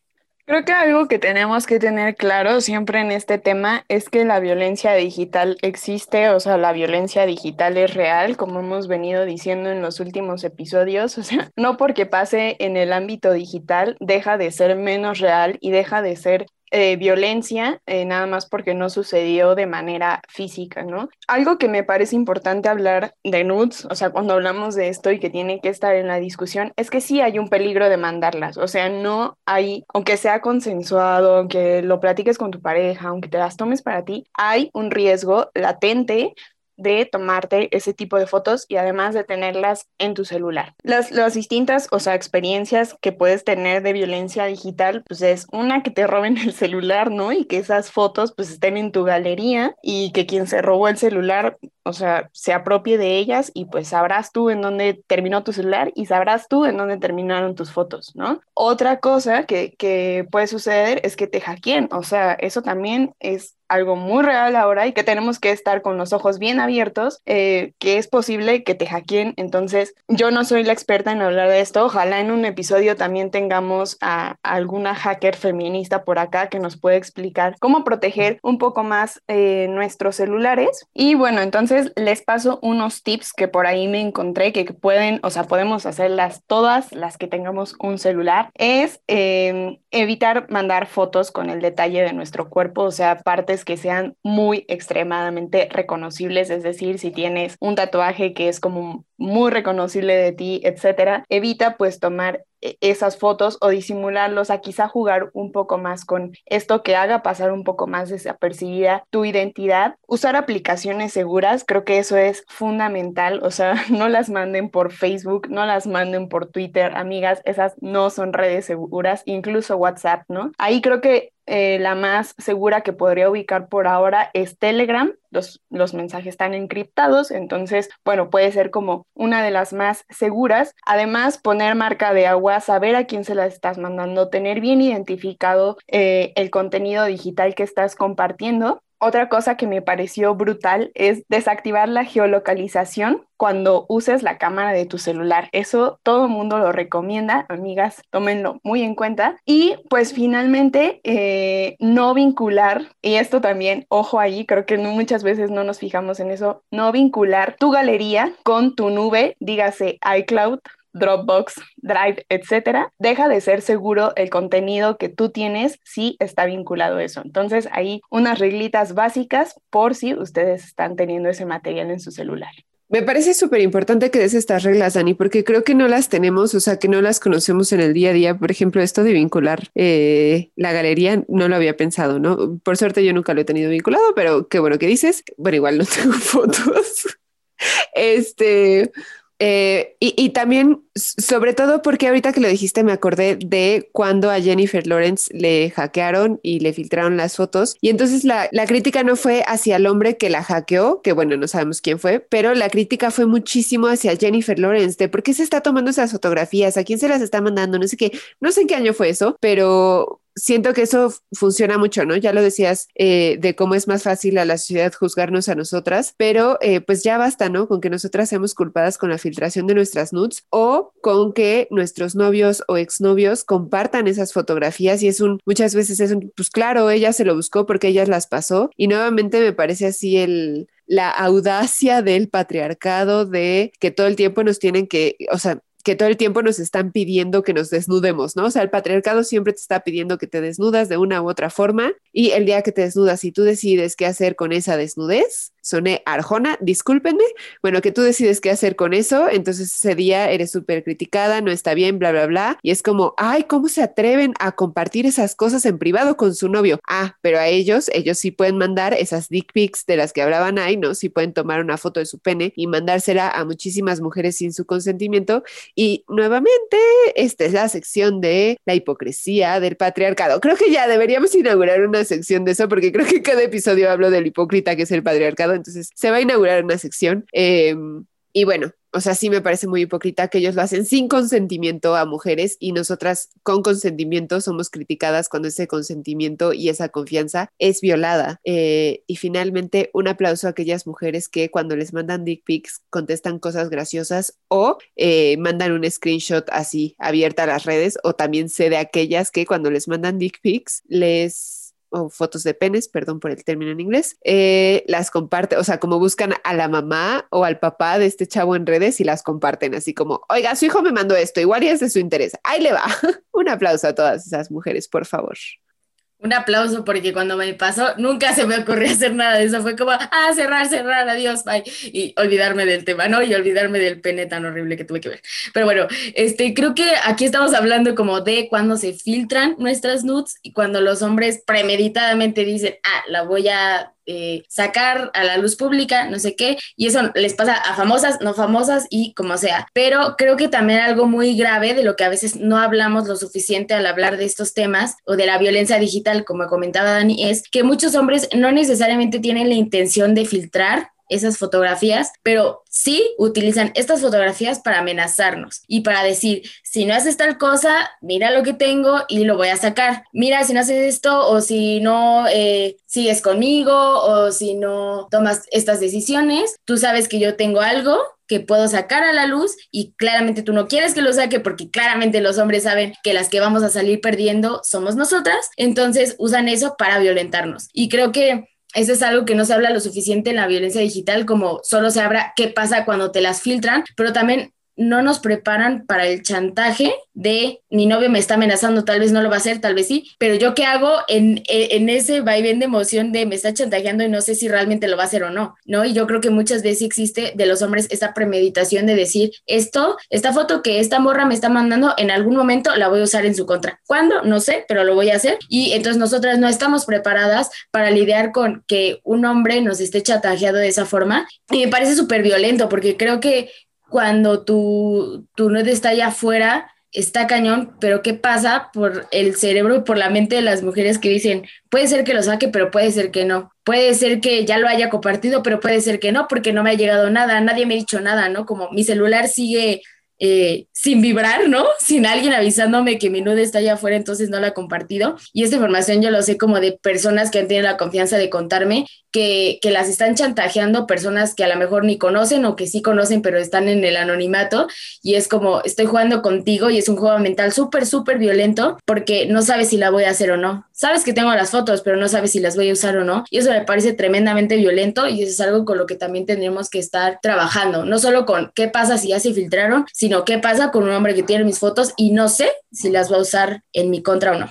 Speaker 3: Creo que algo que tenemos que tener claro siempre en este tema es que la violencia digital existe, o sea, la violencia digital es real, como hemos venido diciendo en los últimos episodios, o sea, no porque pase en el ámbito digital deja de ser menos real y deja de ser eh, violencia, eh, nada más porque no sucedió de manera física, ¿no? Algo que me parece importante hablar de nudes, o sea, cuando hablamos de esto y que tiene que estar en la discusión, es que sí hay un peligro de mandarlas, o sea, no hay, aunque sea consensuado, aunque lo platiques con tu pareja, aunque te las tomes para ti, hay un riesgo latente de tomarte ese tipo de fotos y además de tenerlas en tu celular. Las, las distintas, o sea, experiencias que puedes tener de violencia digital, pues es una que te roben el celular, ¿no? Y que esas fotos pues estén en tu galería y que quien se robó el celular, o sea, se apropie de ellas y pues sabrás tú en dónde terminó tu celular y sabrás tú en dónde terminaron tus fotos, ¿no? Otra cosa que, que puede suceder es que te hackeen, o sea, eso también es algo muy real ahora y que tenemos que estar con los ojos bien abiertos, eh, que es posible que te hackeen. Entonces, yo no soy la experta en hablar de esto. Ojalá en un episodio también tengamos a, alguna hacker feminista por acá que nos pueda explicar cómo proteger un poco más eh, nuestros celulares. Y bueno, entonces les paso unos tips que por ahí me encontré que pueden, o sea, podemos hacerlas todas las que tengamos un celular. Es eh, evitar mandar fotos con el detalle de nuestro cuerpo, o sea, partes que sean muy extremadamente reconocibles, es decir, si tienes un tatuaje que es como muy reconocible de ti, etcétera, evita pues tomar esas fotos o disimularlos, a quizá jugar un poco más con esto que haga pasar un poco más desapercibida tu identidad. Usar aplicaciones seguras, creo que eso es fundamental, o sea, no las manden por Facebook, no las manden por Twitter, amigas, esas no son redes seguras, incluso WhatsApp, ¿no? Ahí creo que eh, la más segura que podría ubicar por ahora es Telegram. Los, los mensajes están encriptados, entonces, bueno, puede ser como una de las más seguras. Además, poner marca de agua, saber a quién se la estás mandando, tener bien identificado eh, el contenido digital que estás compartiendo. Otra cosa que me pareció brutal es desactivar la geolocalización cuando uses la cámara de tu celular. Eso todo el mundo lo recomienda, amigas, tómenlo muy en cuenta. Y pues finalmente, eh, no vincular, y esto también, ojo ahí, creo que muchas veces no nos fijamos en eso, no vincular tu galería con tu nube, dígase iCloud, Dropbox, Drive, etcétera, deja de ser seguro el contenido que tú tienes si está vinculado a eso. Entonces, ahí unas reglitas básicas por si ustedes están teniendo ese material en su celular.
Speaker 4: Me parece súper importante que des estas reglas, Dani, porque creo que no las tenemos, o sea, que no las conocemos en el día a día. Por ejemplo, esto de vincular eh, la galería, no lo había pensado, ¿no? Por suerte yo nunca lo he tenido vinculado, pero qué bueno que dices. Bueno, igual no tengo fotos. este, eh, y, también, sobre todo porque ahorita que lo dijiste, me acordé de cuando a Jennifer Lawrence le hackearon y le filtraron las fotos. Y entonces la, la, crítica no fue hacia el hombre que la hackeó, que bueno, no sabemos quién fue, pero la crítica fue muchísimo hacia Jennifer Lawrence de por qué se está tomando esas fotografías, a quién se las está mandando, no sé qué, no sé en qué año fue eso, pero siento que eso funciona mucho, ¿no? Ya lo decías eh, de cómo es más fácil a la sociedad juzgarnos a nosotras, pero eh, pues ya basta, ¿no? Con que nosotras seamos culpadas con la filtración de nuestras nudes o con que nuestros novios o exnovios compartan esas fotografías y es un, muchas veces es un, pues claro, ella se lo buscó porque ella las pasó y nuevamente me parece así el, la audacia del patriarcado de que todo el tiempo nos tienen que, o sea, que todo el tiempo nos están pidiendo que nos desnudemos, ¿no? O sea, el patriarcado siempre te está pidiendo que te desnudas de una u otra forma y el día que te desnudas y tú decides qué hacer con esa desnudez, soné Arjona, discúlpenme, bueno, que tú decides qué hacer con eso, entonces ese día eres súper criticada, no está bien, bla, bla, bla, y es como, ay, ¿cómo se atreven a compartir esas cosas en privado con su novio? Ah, pero a ellos, ellos sí pueden mandar esas dick pics de las que hablaban ahí, ¿no? Sí pueden tomar una foto de su pene y mandársela a muchísimas mujeres sin su consentimiento. Y nuevamente, esta es la sección de la hipocresía del patriarcado. Creo que ya deberíamos inaugurar una sección de eso porque creo que cada episodio hablo del hipócrita que es el patriarcado entonces se va a inaugurar una sección. Em, y bueno, o sea, sí me parece muy hipócrita que ellos lo hacen sin consentimiento a mujeres y nosotras con consentimiento somos criticadas cuando ese consentimiento y esa confianza es violada. Eh, y finalmente, un aplauso a aquellas mujeres que cuando les mandan dick pics contestan cosas graciosas o eh, mandan un screenshot así abierta a las redes o también sé de aquellas que cuando les mandan dick pics les o fotos de penes, perdón por el término en inglés, eh, las comparte, o sea, como buscan a la mamá o al papá de este chavo en redes y las comparten así como, oiga, su hijo me mandó esto, igual y es de su interés, ahí le va. Un aplauso a todas esas mujeres, por favor.
Speaker 5: Un aplauso porque cuando me pasó nunca se me ocurrió hacer nada de eso. Fue como, ah, cerrar, cerrar, adiós, bye. Y olvidarme del tema, ¿no? Y olvidarme del pene tan horrible que tuve que ver. Pero bueno, este, creo que aquí estamos hablando como de cuando se filtran nuestras nudes y cuando los hombres premeditadamente dicen, ah, la voy a eh, sacar a la luz pública, no sé qué, y eso les pasa a famosas, no famosas y como sea. Pero creo que también algo muy grave de lo que a veces no hablamos lo suficiente al hablar de estos temas o de la violencia digital, como comentaba Dani, es que muchos hombres no necesariamente tienen la intención de filtrar esas fotografías, pero sí utilizan estas fotografías para amenazarnos y para decir, si no haces tal cosa, mira lo que tengo y lo voy a sacar. Mira, si no haces esto o si no eh, sigues conmigo o si no tomas estas decisiones, tú sabes que yo tengo algo que puedo sacar a la luz y claramente tú no quieres que lo saque porque claramente los hombres saben que las que vamos a salir perdiendo somos nosotras, entonces usan eso para violentarnos. Y creo que eso es algo que no se habla lo suficiente en la violencia digital, como solo se habla qué pasa cuando te las filtran, pero también no nos preparan para el chantaje de mi novio me está amenazando, tal vez no lo va a hacer, tal vez sí, pero yo qué hago en, en ese vaivén de emoción de me está chantajeando y no sé si realmente lo va a hacer o no, ¿no? Y yo creo que muchas veces existe de los hombres esta premeditación de decir, esto, esta foto que esta morra me está mandando, en algún momento la voy a usar en su contra. ¿Cuándo? No sé, pero lo voy a hacer. Y entonces nosotras no estamos preparadas para lidiar con que un hombre nos esté chantajeado de esa forma. Y me parece súper violento porque creo que cuando tu, tu no está allá afuera, está cañón, pero ¿qué pasa por el cerebro y por la mente de las mujeres que dicen, puede ser que lo saque, pero puede ser que no? Puede ser que ya lo haya compartido, pero puede ser que no, porque no me ha llegado nada, nadie me ha dicho nada, ¿no? Como mi celular sigue eh, sin vibrar, ¿no? Sin alguien avisándome que mi nude está allá afuera, entonces no la he compartido. Y esta información yo lo sé como de personas que han tenido la confianza de contarme que, las están chantajeando personas que a lo mejor ni conocen o que sí conocen, pero están en el anonimato. Y es como, estoy jugando contigo y es un juego mental súper, súper violento porque no sabes si la voy a hacer o no. Sabes que tengo las fotos, pero no sabes si las voy a usar o no. Y eso me parece tremendamente violento y eso es algo con lo que también tendremos que estar trabajando. No solo con qué pasa si ya se filtraron, sino qué pasa con un hombre que tiene mis fotos y no sé si las va a usar en mi contra o no.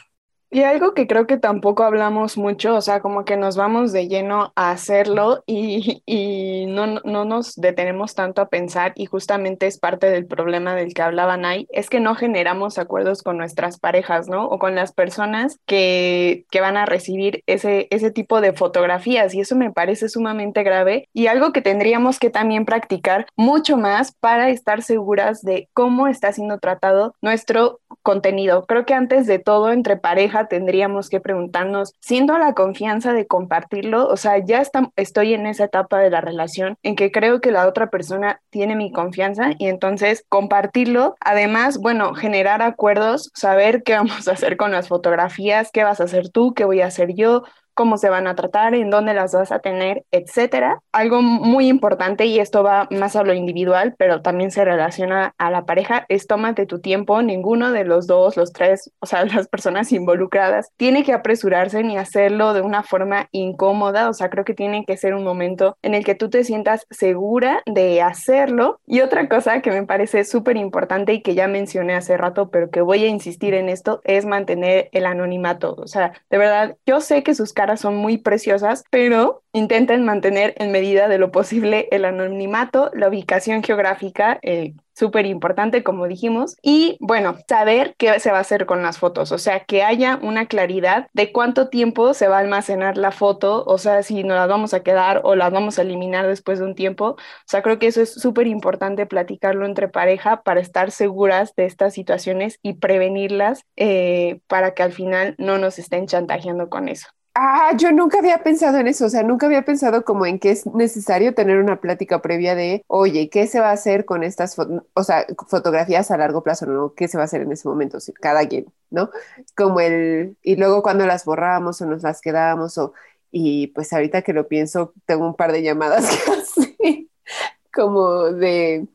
Speaker 3: Y algo que creo que tampoco hablamos mucho, o sea, como que nos vamos de lleno a hacerlo y, y no, no, nos detenemos tanto a pensar y justamente es parte del problema del que hablaban ahí, es que no generamos acuerdos con nuestras parejas, ¿no? O con las personas que, que van a recibir ese, ese tipo de fotografías y eso me parece sumamente grave y algo que tendríamos que también practicar mucho más para estar seguras de cómo está siendo tratado nuestro contenido. Creo que antes de todo, entre parejas, tendríamos que preguntarnos, siendo la confianza de compartirlo, o sea, ya estoy en esa etapa de la relación en que creo que la otra persona tiene mi confianza y entonces compartirlo, además, bueno, generar acuerdos, saber qué vamos a hacer con las fotografías, qué vas a hacer tú, qué voy a hacer yo, cómo se van a tratar, en dónde las vas a tener, etcétera. Algo muy importante, y esto va más a lo individual, pero también se relaciona a la pareja, es tómate tu tiempo. Ninguno de los dos, los tres, o sea, las personas involucradas, tiene que apresurarse ni hacerlo de una forma incómoda. O sea, creo que tiene que ser un momento en el que tú te sientas segura de hacerlo. Y otra cosa que me parece súper importante y que ya mencioné hace rato, pero que voy a insistir en esto, es mantener el anonimato. O sea, de verdad, yo sé que sus caras son muy preciosas, pero intenten mantener en medida de lo posible el anonimato, la ubicación geográfica, eh, súper importante, como dijimos, y bueno, saber qué se va a hacer con las fotos, o sea, que haya una claridad de cuánto tiempo se va a almacenar la foto, o sea, si nos las vamos a quedar o las vamos a eliminar después de un tiempo, o sea, creo que eso es súper importante platicarlo entre pareja para estar seguras de estas situaciones y prevenirlas eh, para que al final no nos estén chantajeando con eso.
Speaker 4: Ah, yo nunca había pensado en eso, o sea, nunca había pensado como en que es necesario tener una plática previa de, oye, ¿qué se va a hacer con estas, o sea, fotografías a largo plazo, ¿no? ¿Qué se va a hacer en ese momento? O cada quien, ¿no? Como el, y luego cuando las borramos o nos las quedamos, o, y pues ahorita que lo pienso, tengo un par de llamadas que así, como de,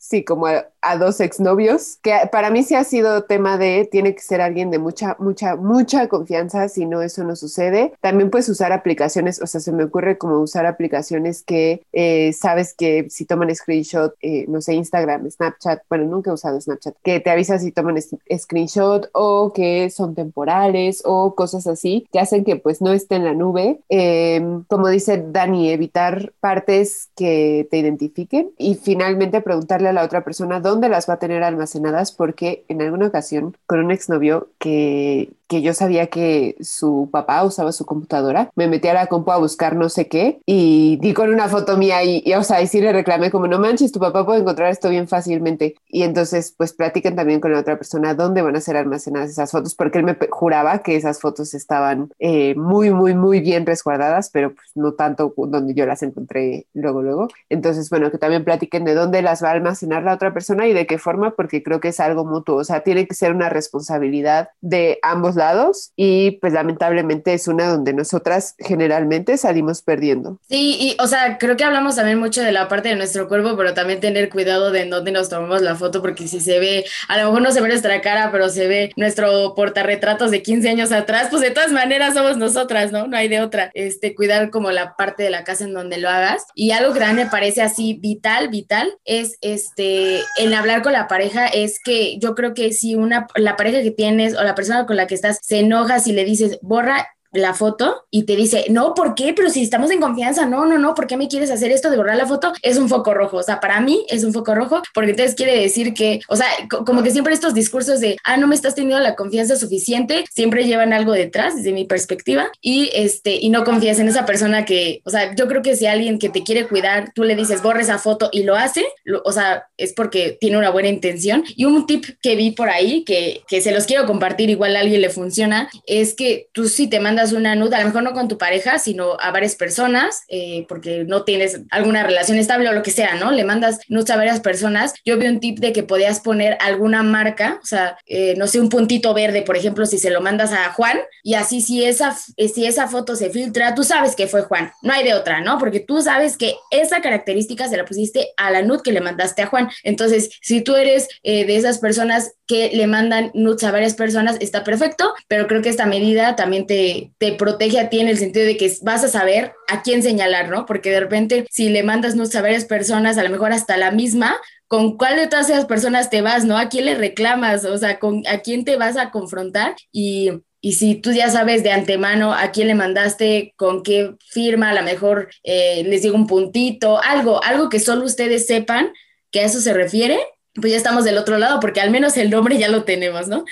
Speaker 4: sí, como a dos exnovios, que para mí sí ha sido tema de, tiene que ser alguien de mucha, mucha, mucha confianza, si no eso no sucede. También puedes usar aplicaciones, o sea, se me ocurre como usar aplicaciones que eh, sabes que si toman screenshot, eh, no sé, Instagram, Snapchat, bueno, nunca he usado Snapchat, que te avisa si toman screenshot o que son temporales o cosas así, que hacen que pues no esté en la nube. Em, como dice Dani, evitar partes que te identifiquen y finalmente preguntarle a la otra persona dónde las va a tener almacenadas porque en alguna ocasión con un exnovio que que yo sabía que su papá usaba su computadora, me metí a la compu a buscar no sé qué y di con una foto mía y, o sea, y sí le reclamé como no manches, tu papá puede encontrar esto bien fácilmente. Y entonces, pues platiquen también con la otra persona dónde van a ser almacenadas esas fotos, porque él me juraba que esas fotos estaban eh, muy, muy, muy bien resguardadas, pero pues no tanto donde yo las encontré luego, luego. Entonces, bueno, que también platiquen de dónde las va a almacenar la otra persona y de qué forma, porque creo que es algo mutuo, o sea, tiene que ser una responsabilidad de ambos lados y pues lamentablemente es una donde nosotras generalmente salimos perdiendo.
Speaker 5: Sí, y o sea, creo que hablamos también mucho de la parte de nuestro cuerpo, pero también tener cuidado de en dónde nos tomamos la foto, porque si se ve, a lo mejor no se ve nuestra cara, pero se ve nuestro portarretratos de 15 años atrás, pues de todas maneras somos nosotras, ¿no? No hay de otra. Este, cuidar como la parte de la casa en donde lo hagas. Y algo que me parece así vital, vital, es este, en hablar con la pareja, es que yo creo que si una, la pareja que tienes o la persona con la que estás se enoja si le dices, borra la foto y te dice, no, ¿por qué? Pero si estamos en confianza, no, no, no, ¿por qué me quieres hacer esto de borrar la foto? Es un foco rojo, o sea, para mí es un foco rojo porque entonces quiere decir que, o sea, como que siempre estos discursos de, ah, no me estás teniendo la confianza suficiente, siempre llevan algo detrás desde mi perspectiva y este, y no confías en esa persona que, o sea, yo creo que si alguien que te quiere cuidar, tú le dices, borra esa foto y lo hace, o sea, es porque tiene una buena intención. Y un tip que vi por ahí, que, que se los quiero compartir, igual a alguien le funciona, es que tú si te mandas una nuda, a lo mejor no con tu pareja, sino a varias personas, eh, porque no tienes alguna relación estable o lo que sea, ¿no? Le mandas nudes a varias personas. Yo vi un tip de que podías poner alguna marca, o sea, eh, no sé, un puntito verde, por ejemplo, si se lo mandas a Juan, y así si esa, si esa foto se filtra, tú sabes que fue Juan, no hay de otra, ¿no? Porque tú sabes que esa característica se la pusiste a la nude que le mandaste a Juan. Entonces, si tú eres eh, de esas personas que le mandan nudes a varias personas, está perfecto, pero creo que esta medida también te, te protege a ti en el sentido de que vas a saber a quién señalar, ¿no? Porque de repente si le mandas nudes a varias personas, a lo mejor hasta la misma, ¿con cuál de todas esas personas te vas, ¿no? ¿A quién le reclamas? O sea, ¿con, ¿a quién te vas a confrontar? Y y si tú ya sabes de antemano a quién le mandaste, con qué firma, a lo mejor eh, les digo un puntito, algo, algo que solo ustedes sepan que a eso se refiere, pues ya estamos del otro lado, porque al menos el nombre ya lo tenemos, ¿no?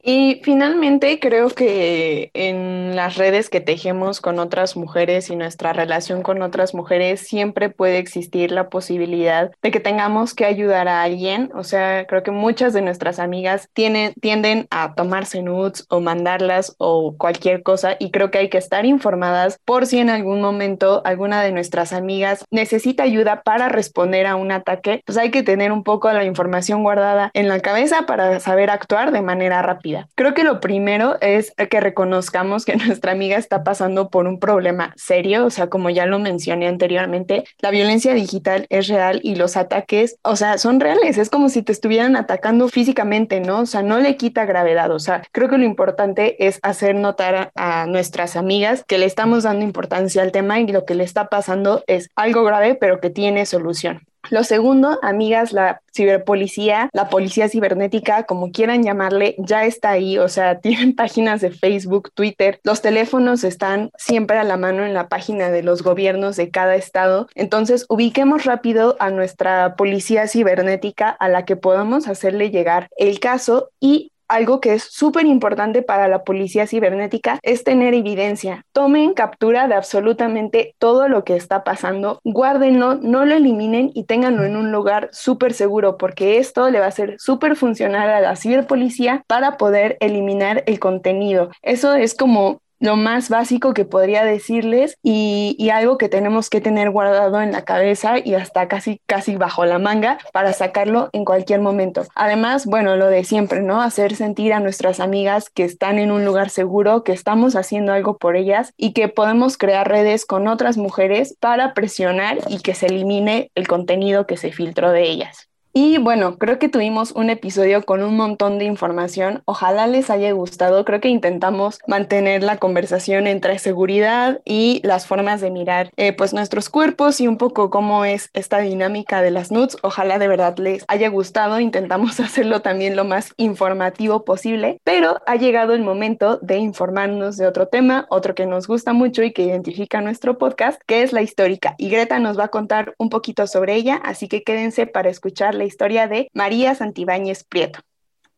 Speaker 3: Y finalmente creo que en las redes que tejemos con otras mujeres y nuestra relación con otras mujeres siempre puede existir la posibilidad de que tengamos que ayudar a alguien. O sea, creo que muchas de nuestras amigas tienen, tienden a tomarse nudes o mandarlas o cualquier cosa y creo que hay que estar informadas por si en algún momento alguna de nuestras amigas necesita ayuda para responder a un ataque, pues hay que tener un poco la información guardada en la cabeza para saber actuar de manera rápida. Creo que lo primero es que reconozcamos que nuestra amiga está pasando por un problema serio, o sea, como ya lo mencioné anteriormente, la violencia digital es real y los ataques, o sea, son reales, es como si te estuvieran atacando físicamente, ¿no? O sea, no le quita gravedad, o sea, creo que lo importante es hacer notar a, nuestras amigas que le estamos dando importancia al tema y lo que le está pasando es algo grave, pero que tiene solución. Lo segundo, amigas, la ciberpolicía, la policía cibernética, como quieran llamarle, ya está ahí, o sea, tienen páginas de Facebook, Twitter, los teléfonos están siempre a la mano en la página de los gobiernos de cada estado, entonces ubiquemos rápido a nuestra policía cibernética a la que podamos hacerle llegar el caso y algo que es súper importante para la policía cibernética es tener evidencia. Tomen captura de absolutamente todo lo que está pasando, guárdenlo, no lo eliminen y ténganlo en un lugar súper seguro porque esto le va a ser súper funcional a la ciberpolicía para poder eliminar el contenido. Eso es como lo más básico que podría decirles y, y, algo que tenemos que tener guardado en la cabeza y hasta casi casi bajo la manga para sacarlo en cualquier momento. Además, bueno, lo de siempre, ¿no? Hacer sentir a nuestras amigas que están en un lugar seguro, que estamos haciendo algo por ellas y que podemos crear redes con otras mujeres para presionar y que se elimine el contenido que se filtró de ellas. Y bueno, creo que tuvimos un episodio con un montón de información. Ojalá les haya gustado. Creo que intentamos mantener la conversación entre seguridad y las formas de mirar eh, pues nuestros cuerpos y un poco cómo es esta dinámica de las nudes. Ojalá de verdad les haya gustado. Intentamos hacerlo también lo más informativo posible, pero ha llegado el momento de informarnos de otro tema, otro que nos gusta mucho y que identifica nuestro podcast, que es la histórica. Y Greta nos va a contar un poquito sobre ella, así que quédense para escuchar la historia de María Santibáñez Prieto.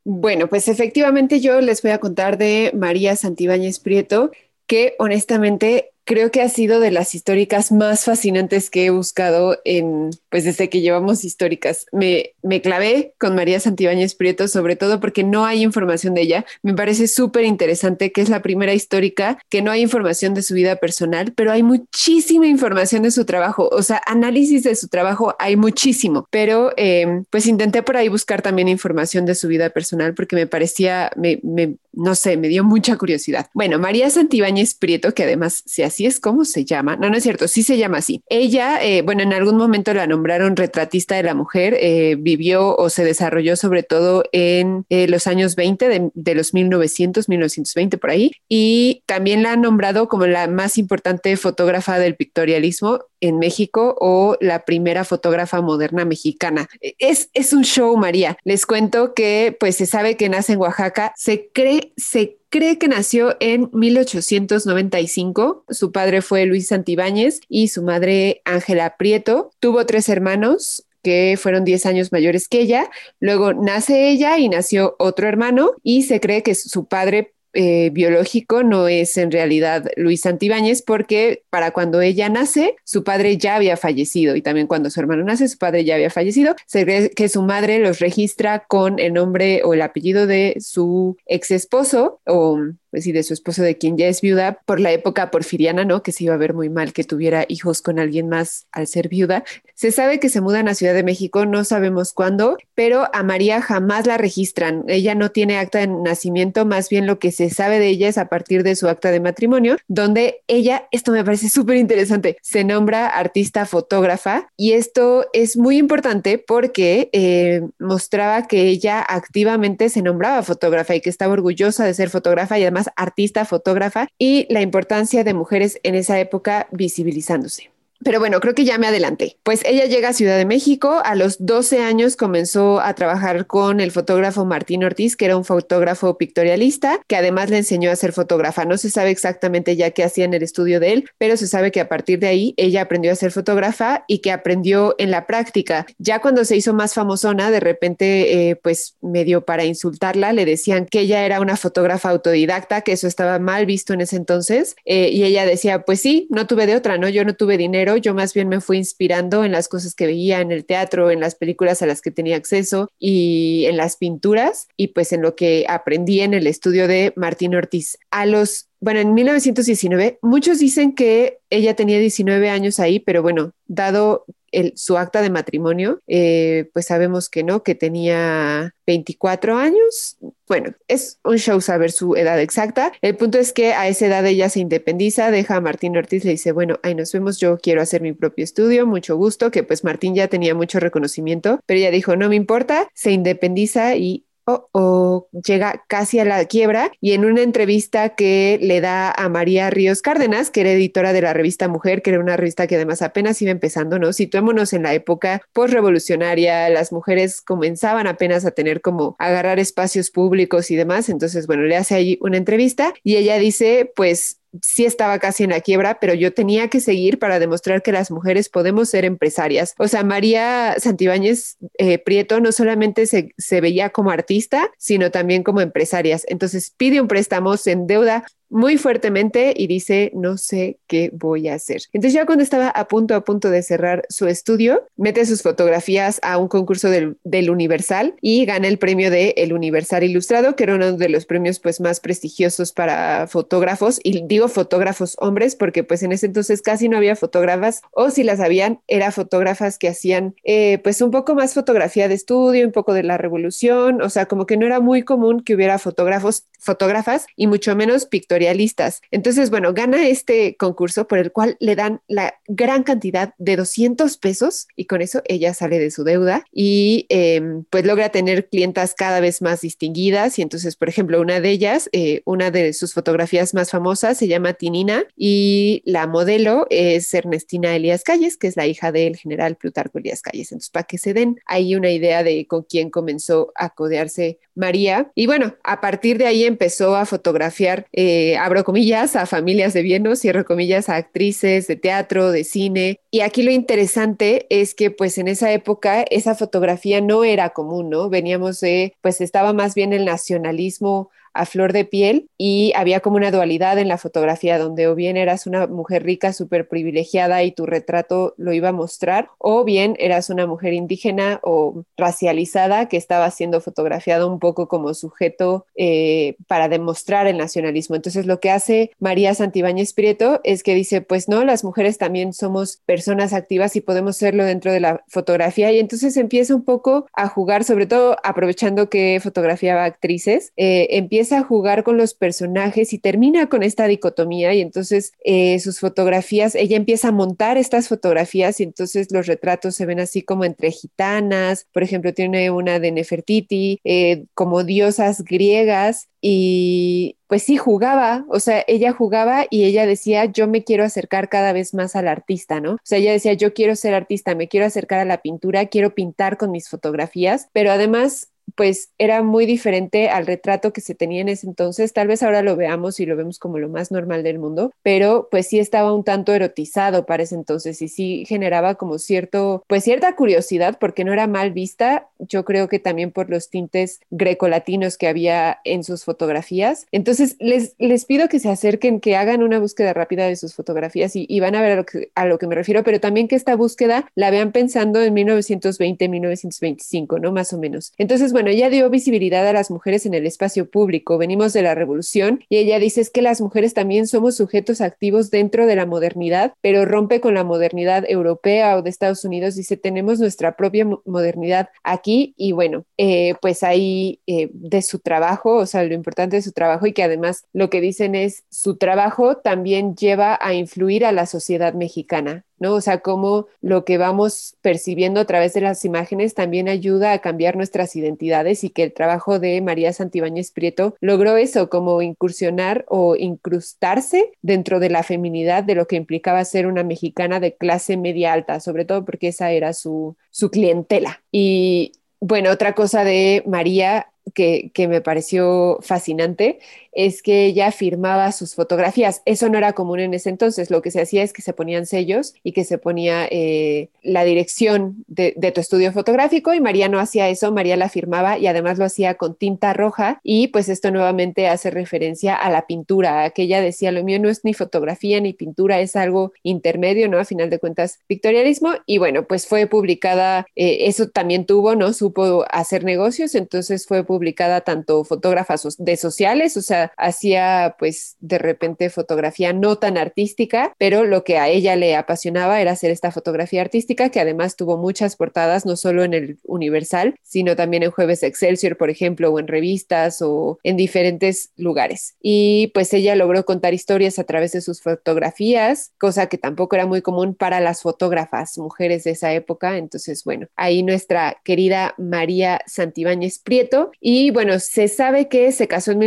Speaker 4: Bueno, pues efectivamente yo les voy a contar de María Santibáñez Prieto, que honestamente creo que ha sido de las históricas más fascinantes que he buscado en, pues desde que llevamos históricas. Me, me clavé con María Santibáñez Prieto, sobre todo porque no hay información de ella. Me parece súper interesante que es la primera histórica que no hay información de su vida personal, pero hay muchísima información de su trabajo. O sea, análisis de su trabajo hay muchísimo, pero eh, pues intenté por ahí buscar también información de su vida personal porque me parecía, me, me no sé, me dio mucha curiosidad. Bueno, María Santibáñez Prieto, que además se hacía es como se llama. No, no es cierto, sí se llama así. Ella, eh, bueno, en algún momento la nombraron retratista de la mujer, eh, vivió o se desarrolló sobre todo en eh, los años 20 de, de, los 1900, 1920 por ahí, y también la han nombrado como la más importante fotógrafa del pictorialismo en México o la primera fotógrafa moderna mexicana. Es, es un show, María. Les cuento que pues se sabe que nace en Oaxaca, se cree, se cree que nació en 1895. Su padre fue Luis Santibáñez y su madre Ángela Prieto. Tuvo tres hermanos, que fueron 10 años mayores que ella. Luego nace ella y nació otro hermano y se cree que su padre eh, biológico no es en realidad Luis Santibáñez porque para cuando ella nace su padre ya había fallecido y también cuando su hermano nace su padre ya había fallecido. Se cree que su madre los registra con el nombre o el apellido de su ex esposo o pues sí, de su esposo, de quien ya es viuda, por la época porfiriana, ¿no? Que se iba a ver muy mal que tuviera hijos con alguien más al ser viuda. Se sabe que se mudan a Ciudad de México, no sabemos cuándo, pero a María jamás la registran. Ella no tiene acta de nacimiento, más bien lo que se sabe de ella es a partir de su acta de matrimonio, donde ella, esto me parece súper interesante, se nombra artista fotógrafa y esto es muy importante porque eh, mostraba que ella activamente se nombraba fotógrafa y que estaba orgullosa de ser fotógrafa y además artista, fotógrafa y la importancia de mujeres en esa época visibilizándose. Pero bueno, creo que ya me adelanté. Pues ella llega a Ciudad de México, a los 12 años comenzó a trabajar con el fotógrafo Martín Ortiz, que era un fotógrafo pictorialista, que además le enseñó a ser fotógrafa. No se sabe exactamente ya qué hacía en el estudio de él, pero se sabe que a partir de ahí ella aprendió a ser fotógrafa y que aprendió en la práctica. Ya cuando se hizo más famosona, de repente, eh, pues medio para insultarla, le decían que ella era una fotógrafa autodidacta, que eso estaba mal visto en ese entonces, eh, y ella decía, pues sí, no tuve de otra, ¿no? Yo no tuve dinero yo más bien me fui inspirando en las cosas que veía en el teatro, en las películas a las que tenía acceso y en las pinturas y pues en lo que aprendí en el estudio de Martín Ortiz. A los bueno, en 1919, muchos dicen que ella tenía 19 años ahí, pero bueno, dado el, su acta de matrimonio, eh, pues sabemos que no, que tenía 24 años. Bueno, es un show saber su edad exacta. El punto es que a esa edad ella se independiza, deja a Martín Ortiz, le dice, bueno, ahí nos vemos, yo quiero hacer mi propio estudio, mucho gusto, que pues Martín ya tenía mucho reconocimiento, pero ella dijo, no me importa, se independiza y o llega casi a la quiebra y en una entrevista que le da a María Ríos Cárdenas, que era editora de la revista Mujer, que era una revista que además apenas iba empezando, ¿no? Situémonos en la época postrevolucionaria, las mujeres comenzaban apenas a tener como agarrar espacios públicos y demás, entonces, bueno, le hace ahí una entrevista y ella dice, pues sí estaba casi en la quiebra, pero yo tenía que seguir para demostrar que las mujeres podemos ser empresarias. O sea, María Santibáñez eh, Prieto no solamente se, se, veía como artista, sino también como empresarias. Entonces pide un préstamo, se endeuda muy fuertemente y dice, no sé qué voy a hacer. Entonces ya cuando estaba a punto, a punto de cerrar su estudio, mete sus fotografías a un concurso del, del Universal y gana el premio de El Universal Ilustrado, que era uno de los premios pues más prestigiosos para fotógrafos y digo fotógrafos hombres porque pues en ese entonces casi no había fotógrafas o si las habían era fotógrafas que hacían eh, pues un poco más fotografía de estudio, un poco de la revolución, o sea, como que no era muy común que hubiera fotógrafos, fotógrafas y mucho menos pictóricos entonces, bueno, gana este concurso por el cual le dan la gran cantidad de 200 pesos y con eso ella sale de su deuda y em, pues logra tener clientas cada vez más distinguidas. Y entonces, por ejemplo, una de ellas, eh, una de sus fotografías más famosas se llama Tinina y la modelo es Ernestina Elías Calles, que es la hija del general Plutarco Elías Calles. Entonces, para que se den ahí una idea de con quién comenzó a codearse María. Y bueno, a partir de ahí empezó a fotografiar. Eh, abro comillas, a familias de bienos, cierro comillas, a actrices de teatro, de cine. Y aquí lo interesante es que pues en esa época esa fotografía no era común, ¿no? Veníamos de, pues estaba más bien el nacionalismo a flor de piel y había como una dualidad en la fotografía donde o bien eras una mujer rica súper privilegiada y tu retrato lo iba a mostrar o bien eras una mujer indígena o racializada que estaba siendo fotografiada un poco como sujeto eh, para demostrar el nacionalismo. Entonces lo que hace María Santibáñez Prieto es que dice, pues no, las mujeres también somos personas activas y podemos serlo dentro de la fotografía y entonces empieza un poco a jugar, sobre todo aprovechando que fotografiaba actrices, eh, empieza empieza a jugar con los personajes y termina con esta dicotomía y entonces eh, sus fotografías, ella empieza a montar estas fotografías y entonces los retratos se ven así como entre gitanas, por ejemplo, tiene una de Nefertiti, eh, como diosas griegas y pues sí jugaba, o sea, ella jugaba y ella decía, yo me quiero acercar cada vez más al artista, ¿no? O sea, ella decía, yo quiero ser artista, me quiero acercar a la pintura, quiero pintar con mis fotografías, pero además pues era muy diferente al retrato que se tenía en ese entonces. Tal vez ahora lo veamos y lo vemos como lo más normal del mundo, pero pues sí estaba un tanto erotizado para ese entonces y sí generaba como cierto, pues cierta curiosidad porque no era mal vista. Yo creo que también por los tintes grecolatinos que había en sus fotografías. Entonces les, les pido que se acerquen, que hagan una búsqueda rápida de sus fotografías y, van a ver a lo, que, a lo que me refiero, pero también que esta búsqueda la vean pensando en 1920, 1925, ¿no? Más o menos. Entonces, bueno, bueno, ella dio visibilidad a las mujeres en el espacio público, venimos de la revolución y ella dice es que las mujeres también somos sujetos activos dentro de la modernidad, pero rompe con la modernidad europea o de Estados Unidos, dice tenemos nuestra propia modernidad aquí y bueno, eh, pues ahí eh, de su trabajo, o sea, lo importante de su trabajo y que además lo que dicen es su trabajo también lleva a influir a la sociedad mexicana. ¿No? O sea, cómo lo que vamos percibiendo a través de las imágenes también ayuda a cambiar nuestras identidades y que el trabajo de María Santibáñez Prieto logró eso, como incursionar o incrustarse dentro de la feminidad de lo que implicaba ser una mexicana de clase media alta, sobre todo porque esa era su, su clientela. Y bueno, otra cosa de María que, que, me pareció fascinante es que ella firmaba sus fotografías. Eso no era común en ese entonces. Lo que se hacía es que se ponían sellos y que se ponía eh, la dirección de, tu estudio fotográfico y María no hacía eso, María la firmaba y además lo hacía con tinta roja y pues esto nuevamente hace referencia a la pintura, a que ella decía, lo mío no es ni fotografía ni pintura, es algo intermedio, ¿no? A final de cuentas, victorialismo y bueno, pues fue publicada, eh, eso también tuvo, ¿no? Supo hacer negocios, entonces fue publicada tanto fotógrafas de sociales, o sea, hacía pues de repente fotografía no tan artística, pero lo que a ella le apasionaba era hacer esta fotografía artística que además tuvo muchas portadas, no solo en el Universal, sino también en Jueves Excelsior, por ejemplo, o en revistas o en diferentes lugares. Y pues ella logró contar historias a través de sus fotografías, cosa que tampoco era muy común para las fotógrafas mujeres de esa época. Entonces, bueno, ahí nuestra querida María Santibáñez Prieto. Y bueno, se sabe que se casó en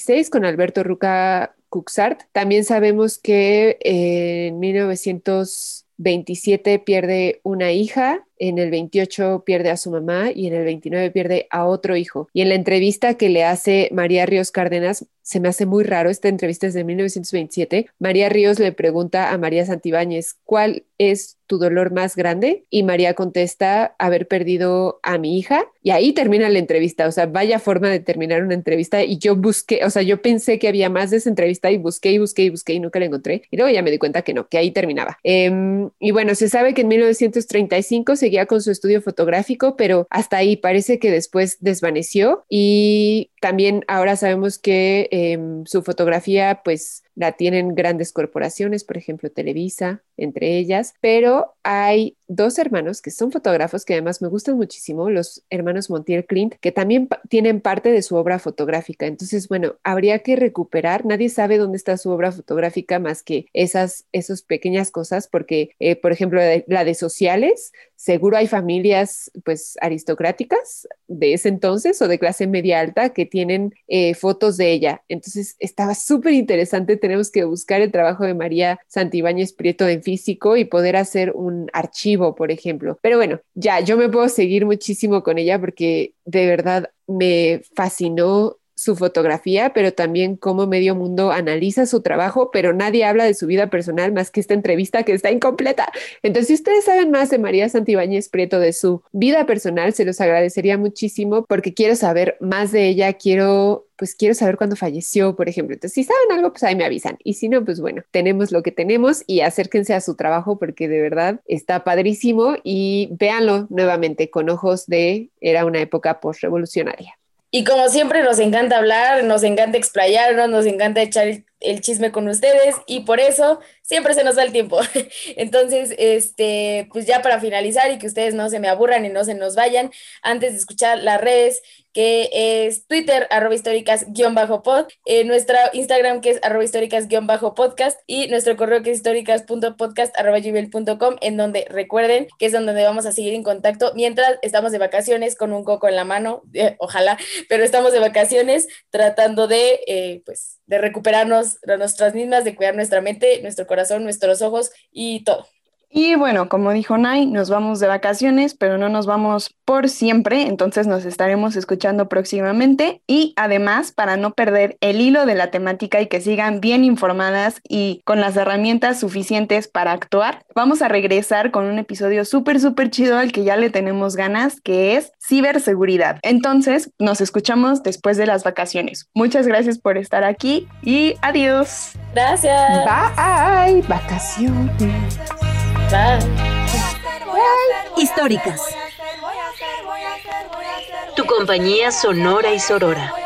Speaker 4: 1926 con Alberto Ruca Cuxart. También sabemos que en 1927 pierde una hija en el 28 pierde a su mamá y en el 29 pierde a otro hijo. Y en la entrevista que le hace María Ríos Cárdenas, se me hace muy raro, esta entrevista es de 1927, María Ríos le pregunta a María Santibáñez, ¿cuál es tu dolor más grande? Y María contesta, haber perdido a mi hija. Y ahí termina la entrevista, o sea, vaya forma de terminar una entrevista. Y yo busqué, o sea, yo pensé que había más de esa entrevista y busqué y busqué y busqué y nunca la encontré. Y luego ya me di cuenta que no, que ahí terminaba. Em, y bueno, se sabe que en 1935 se con su estudio fotográfico, pero hasta ahí parece que después desvaneció. Y también ahora sabemos que em, su fotografía pues la tienen grandes corporaciones, por ejemplo Televisa, entre ellas, pero hay dos hermanos que son fotógrafos que además me gustan muchísimo, los hermanos Montiel Clint, que también tienen parte de su obra fotográfica. Entonces, bueno, habría que recuperar, nadie sabe dónde está su obra fotográfica más que esas, esas pequeñas cosas, porque, eh, por ejemplo, la de sociales, seguro hay familias pues aristocráticas de ese entonces o de clase media alta que tienen eh, fotos de ella. Entonces, estaba súper interesante tenemos que buscar el trabajo de María Santibáñez Prieto en físico y poder hacer un archivo, por ejemplo. Pero bueno, ya, yo me puedo seguir muchísimo con ella porque de verdad me fascinó su fotografía, pero también cómo medio mundo analiza su trabajo, pero nadie habla de su vida personal más que esta entrevista que está incompleta. Entonces, si ustedes saben más de María Santibáñez Prieto, de su vida personal, se los agradecería muchísimo porque quiero saber más de ella, quiero pues quiero saber cuándo falleció, por ejemplo. Entonces, si saben algo, pues ahí me avisan. Y si no, pues bueno, tenemos lo que tenemos y acérquense a su trabajo porque de verdad está padrísimo y véanlo nuevamente con ojos de era una época post-revolucionaria.
Speaker 5: Y como siempre nos encanta hablar, nos encanta explayarnos, nos encanta echar el chisme con ustedes. Y por eso siempre se nos da el tiempo. Entonces, este, pues ya para finalizar y que ustedes no se me aburran y no se nos vayan, antes de escuchar las redes que es Twitter, arroba históricas guion bajo pod, eh, nuestra Instagram que es arroba históricas guion bajo podcast y nuestro correo que es históricas.podcast en donde recuerden que es donde vamos a seguir en contacto mientras estamos de vacaciones con un coco en la mano, eh, ojalá, pero estamos de vacaciones tratando de, eh, pues, de recuperarnos nuestras mismas, de cuidar nuestra mente, nuestro corazón, nuestros ojos y todo.
Speaker 3: Y bueno, como dijo Nay, nos vamos de vacaciones, pero no nos vamos por siempre, entonces nos estaremos escuchando próximamente y además para no perder el hilo de la temática y que sigan bien informadas y con las herramientas suficientes para actuar, vamos a regresar con un episodio súper, súper chido al que ya le tenemos ganas, que es ciberseguridad. Entonces, nos escuchamos después de las vacaciones. Muchas gracias por estar aquí y adiós.
Speaker 5: Gracias.
Speaker 4: Bye. Vacaciones.
Speaker 2: Históricas. Tu compañía sonora y sorora.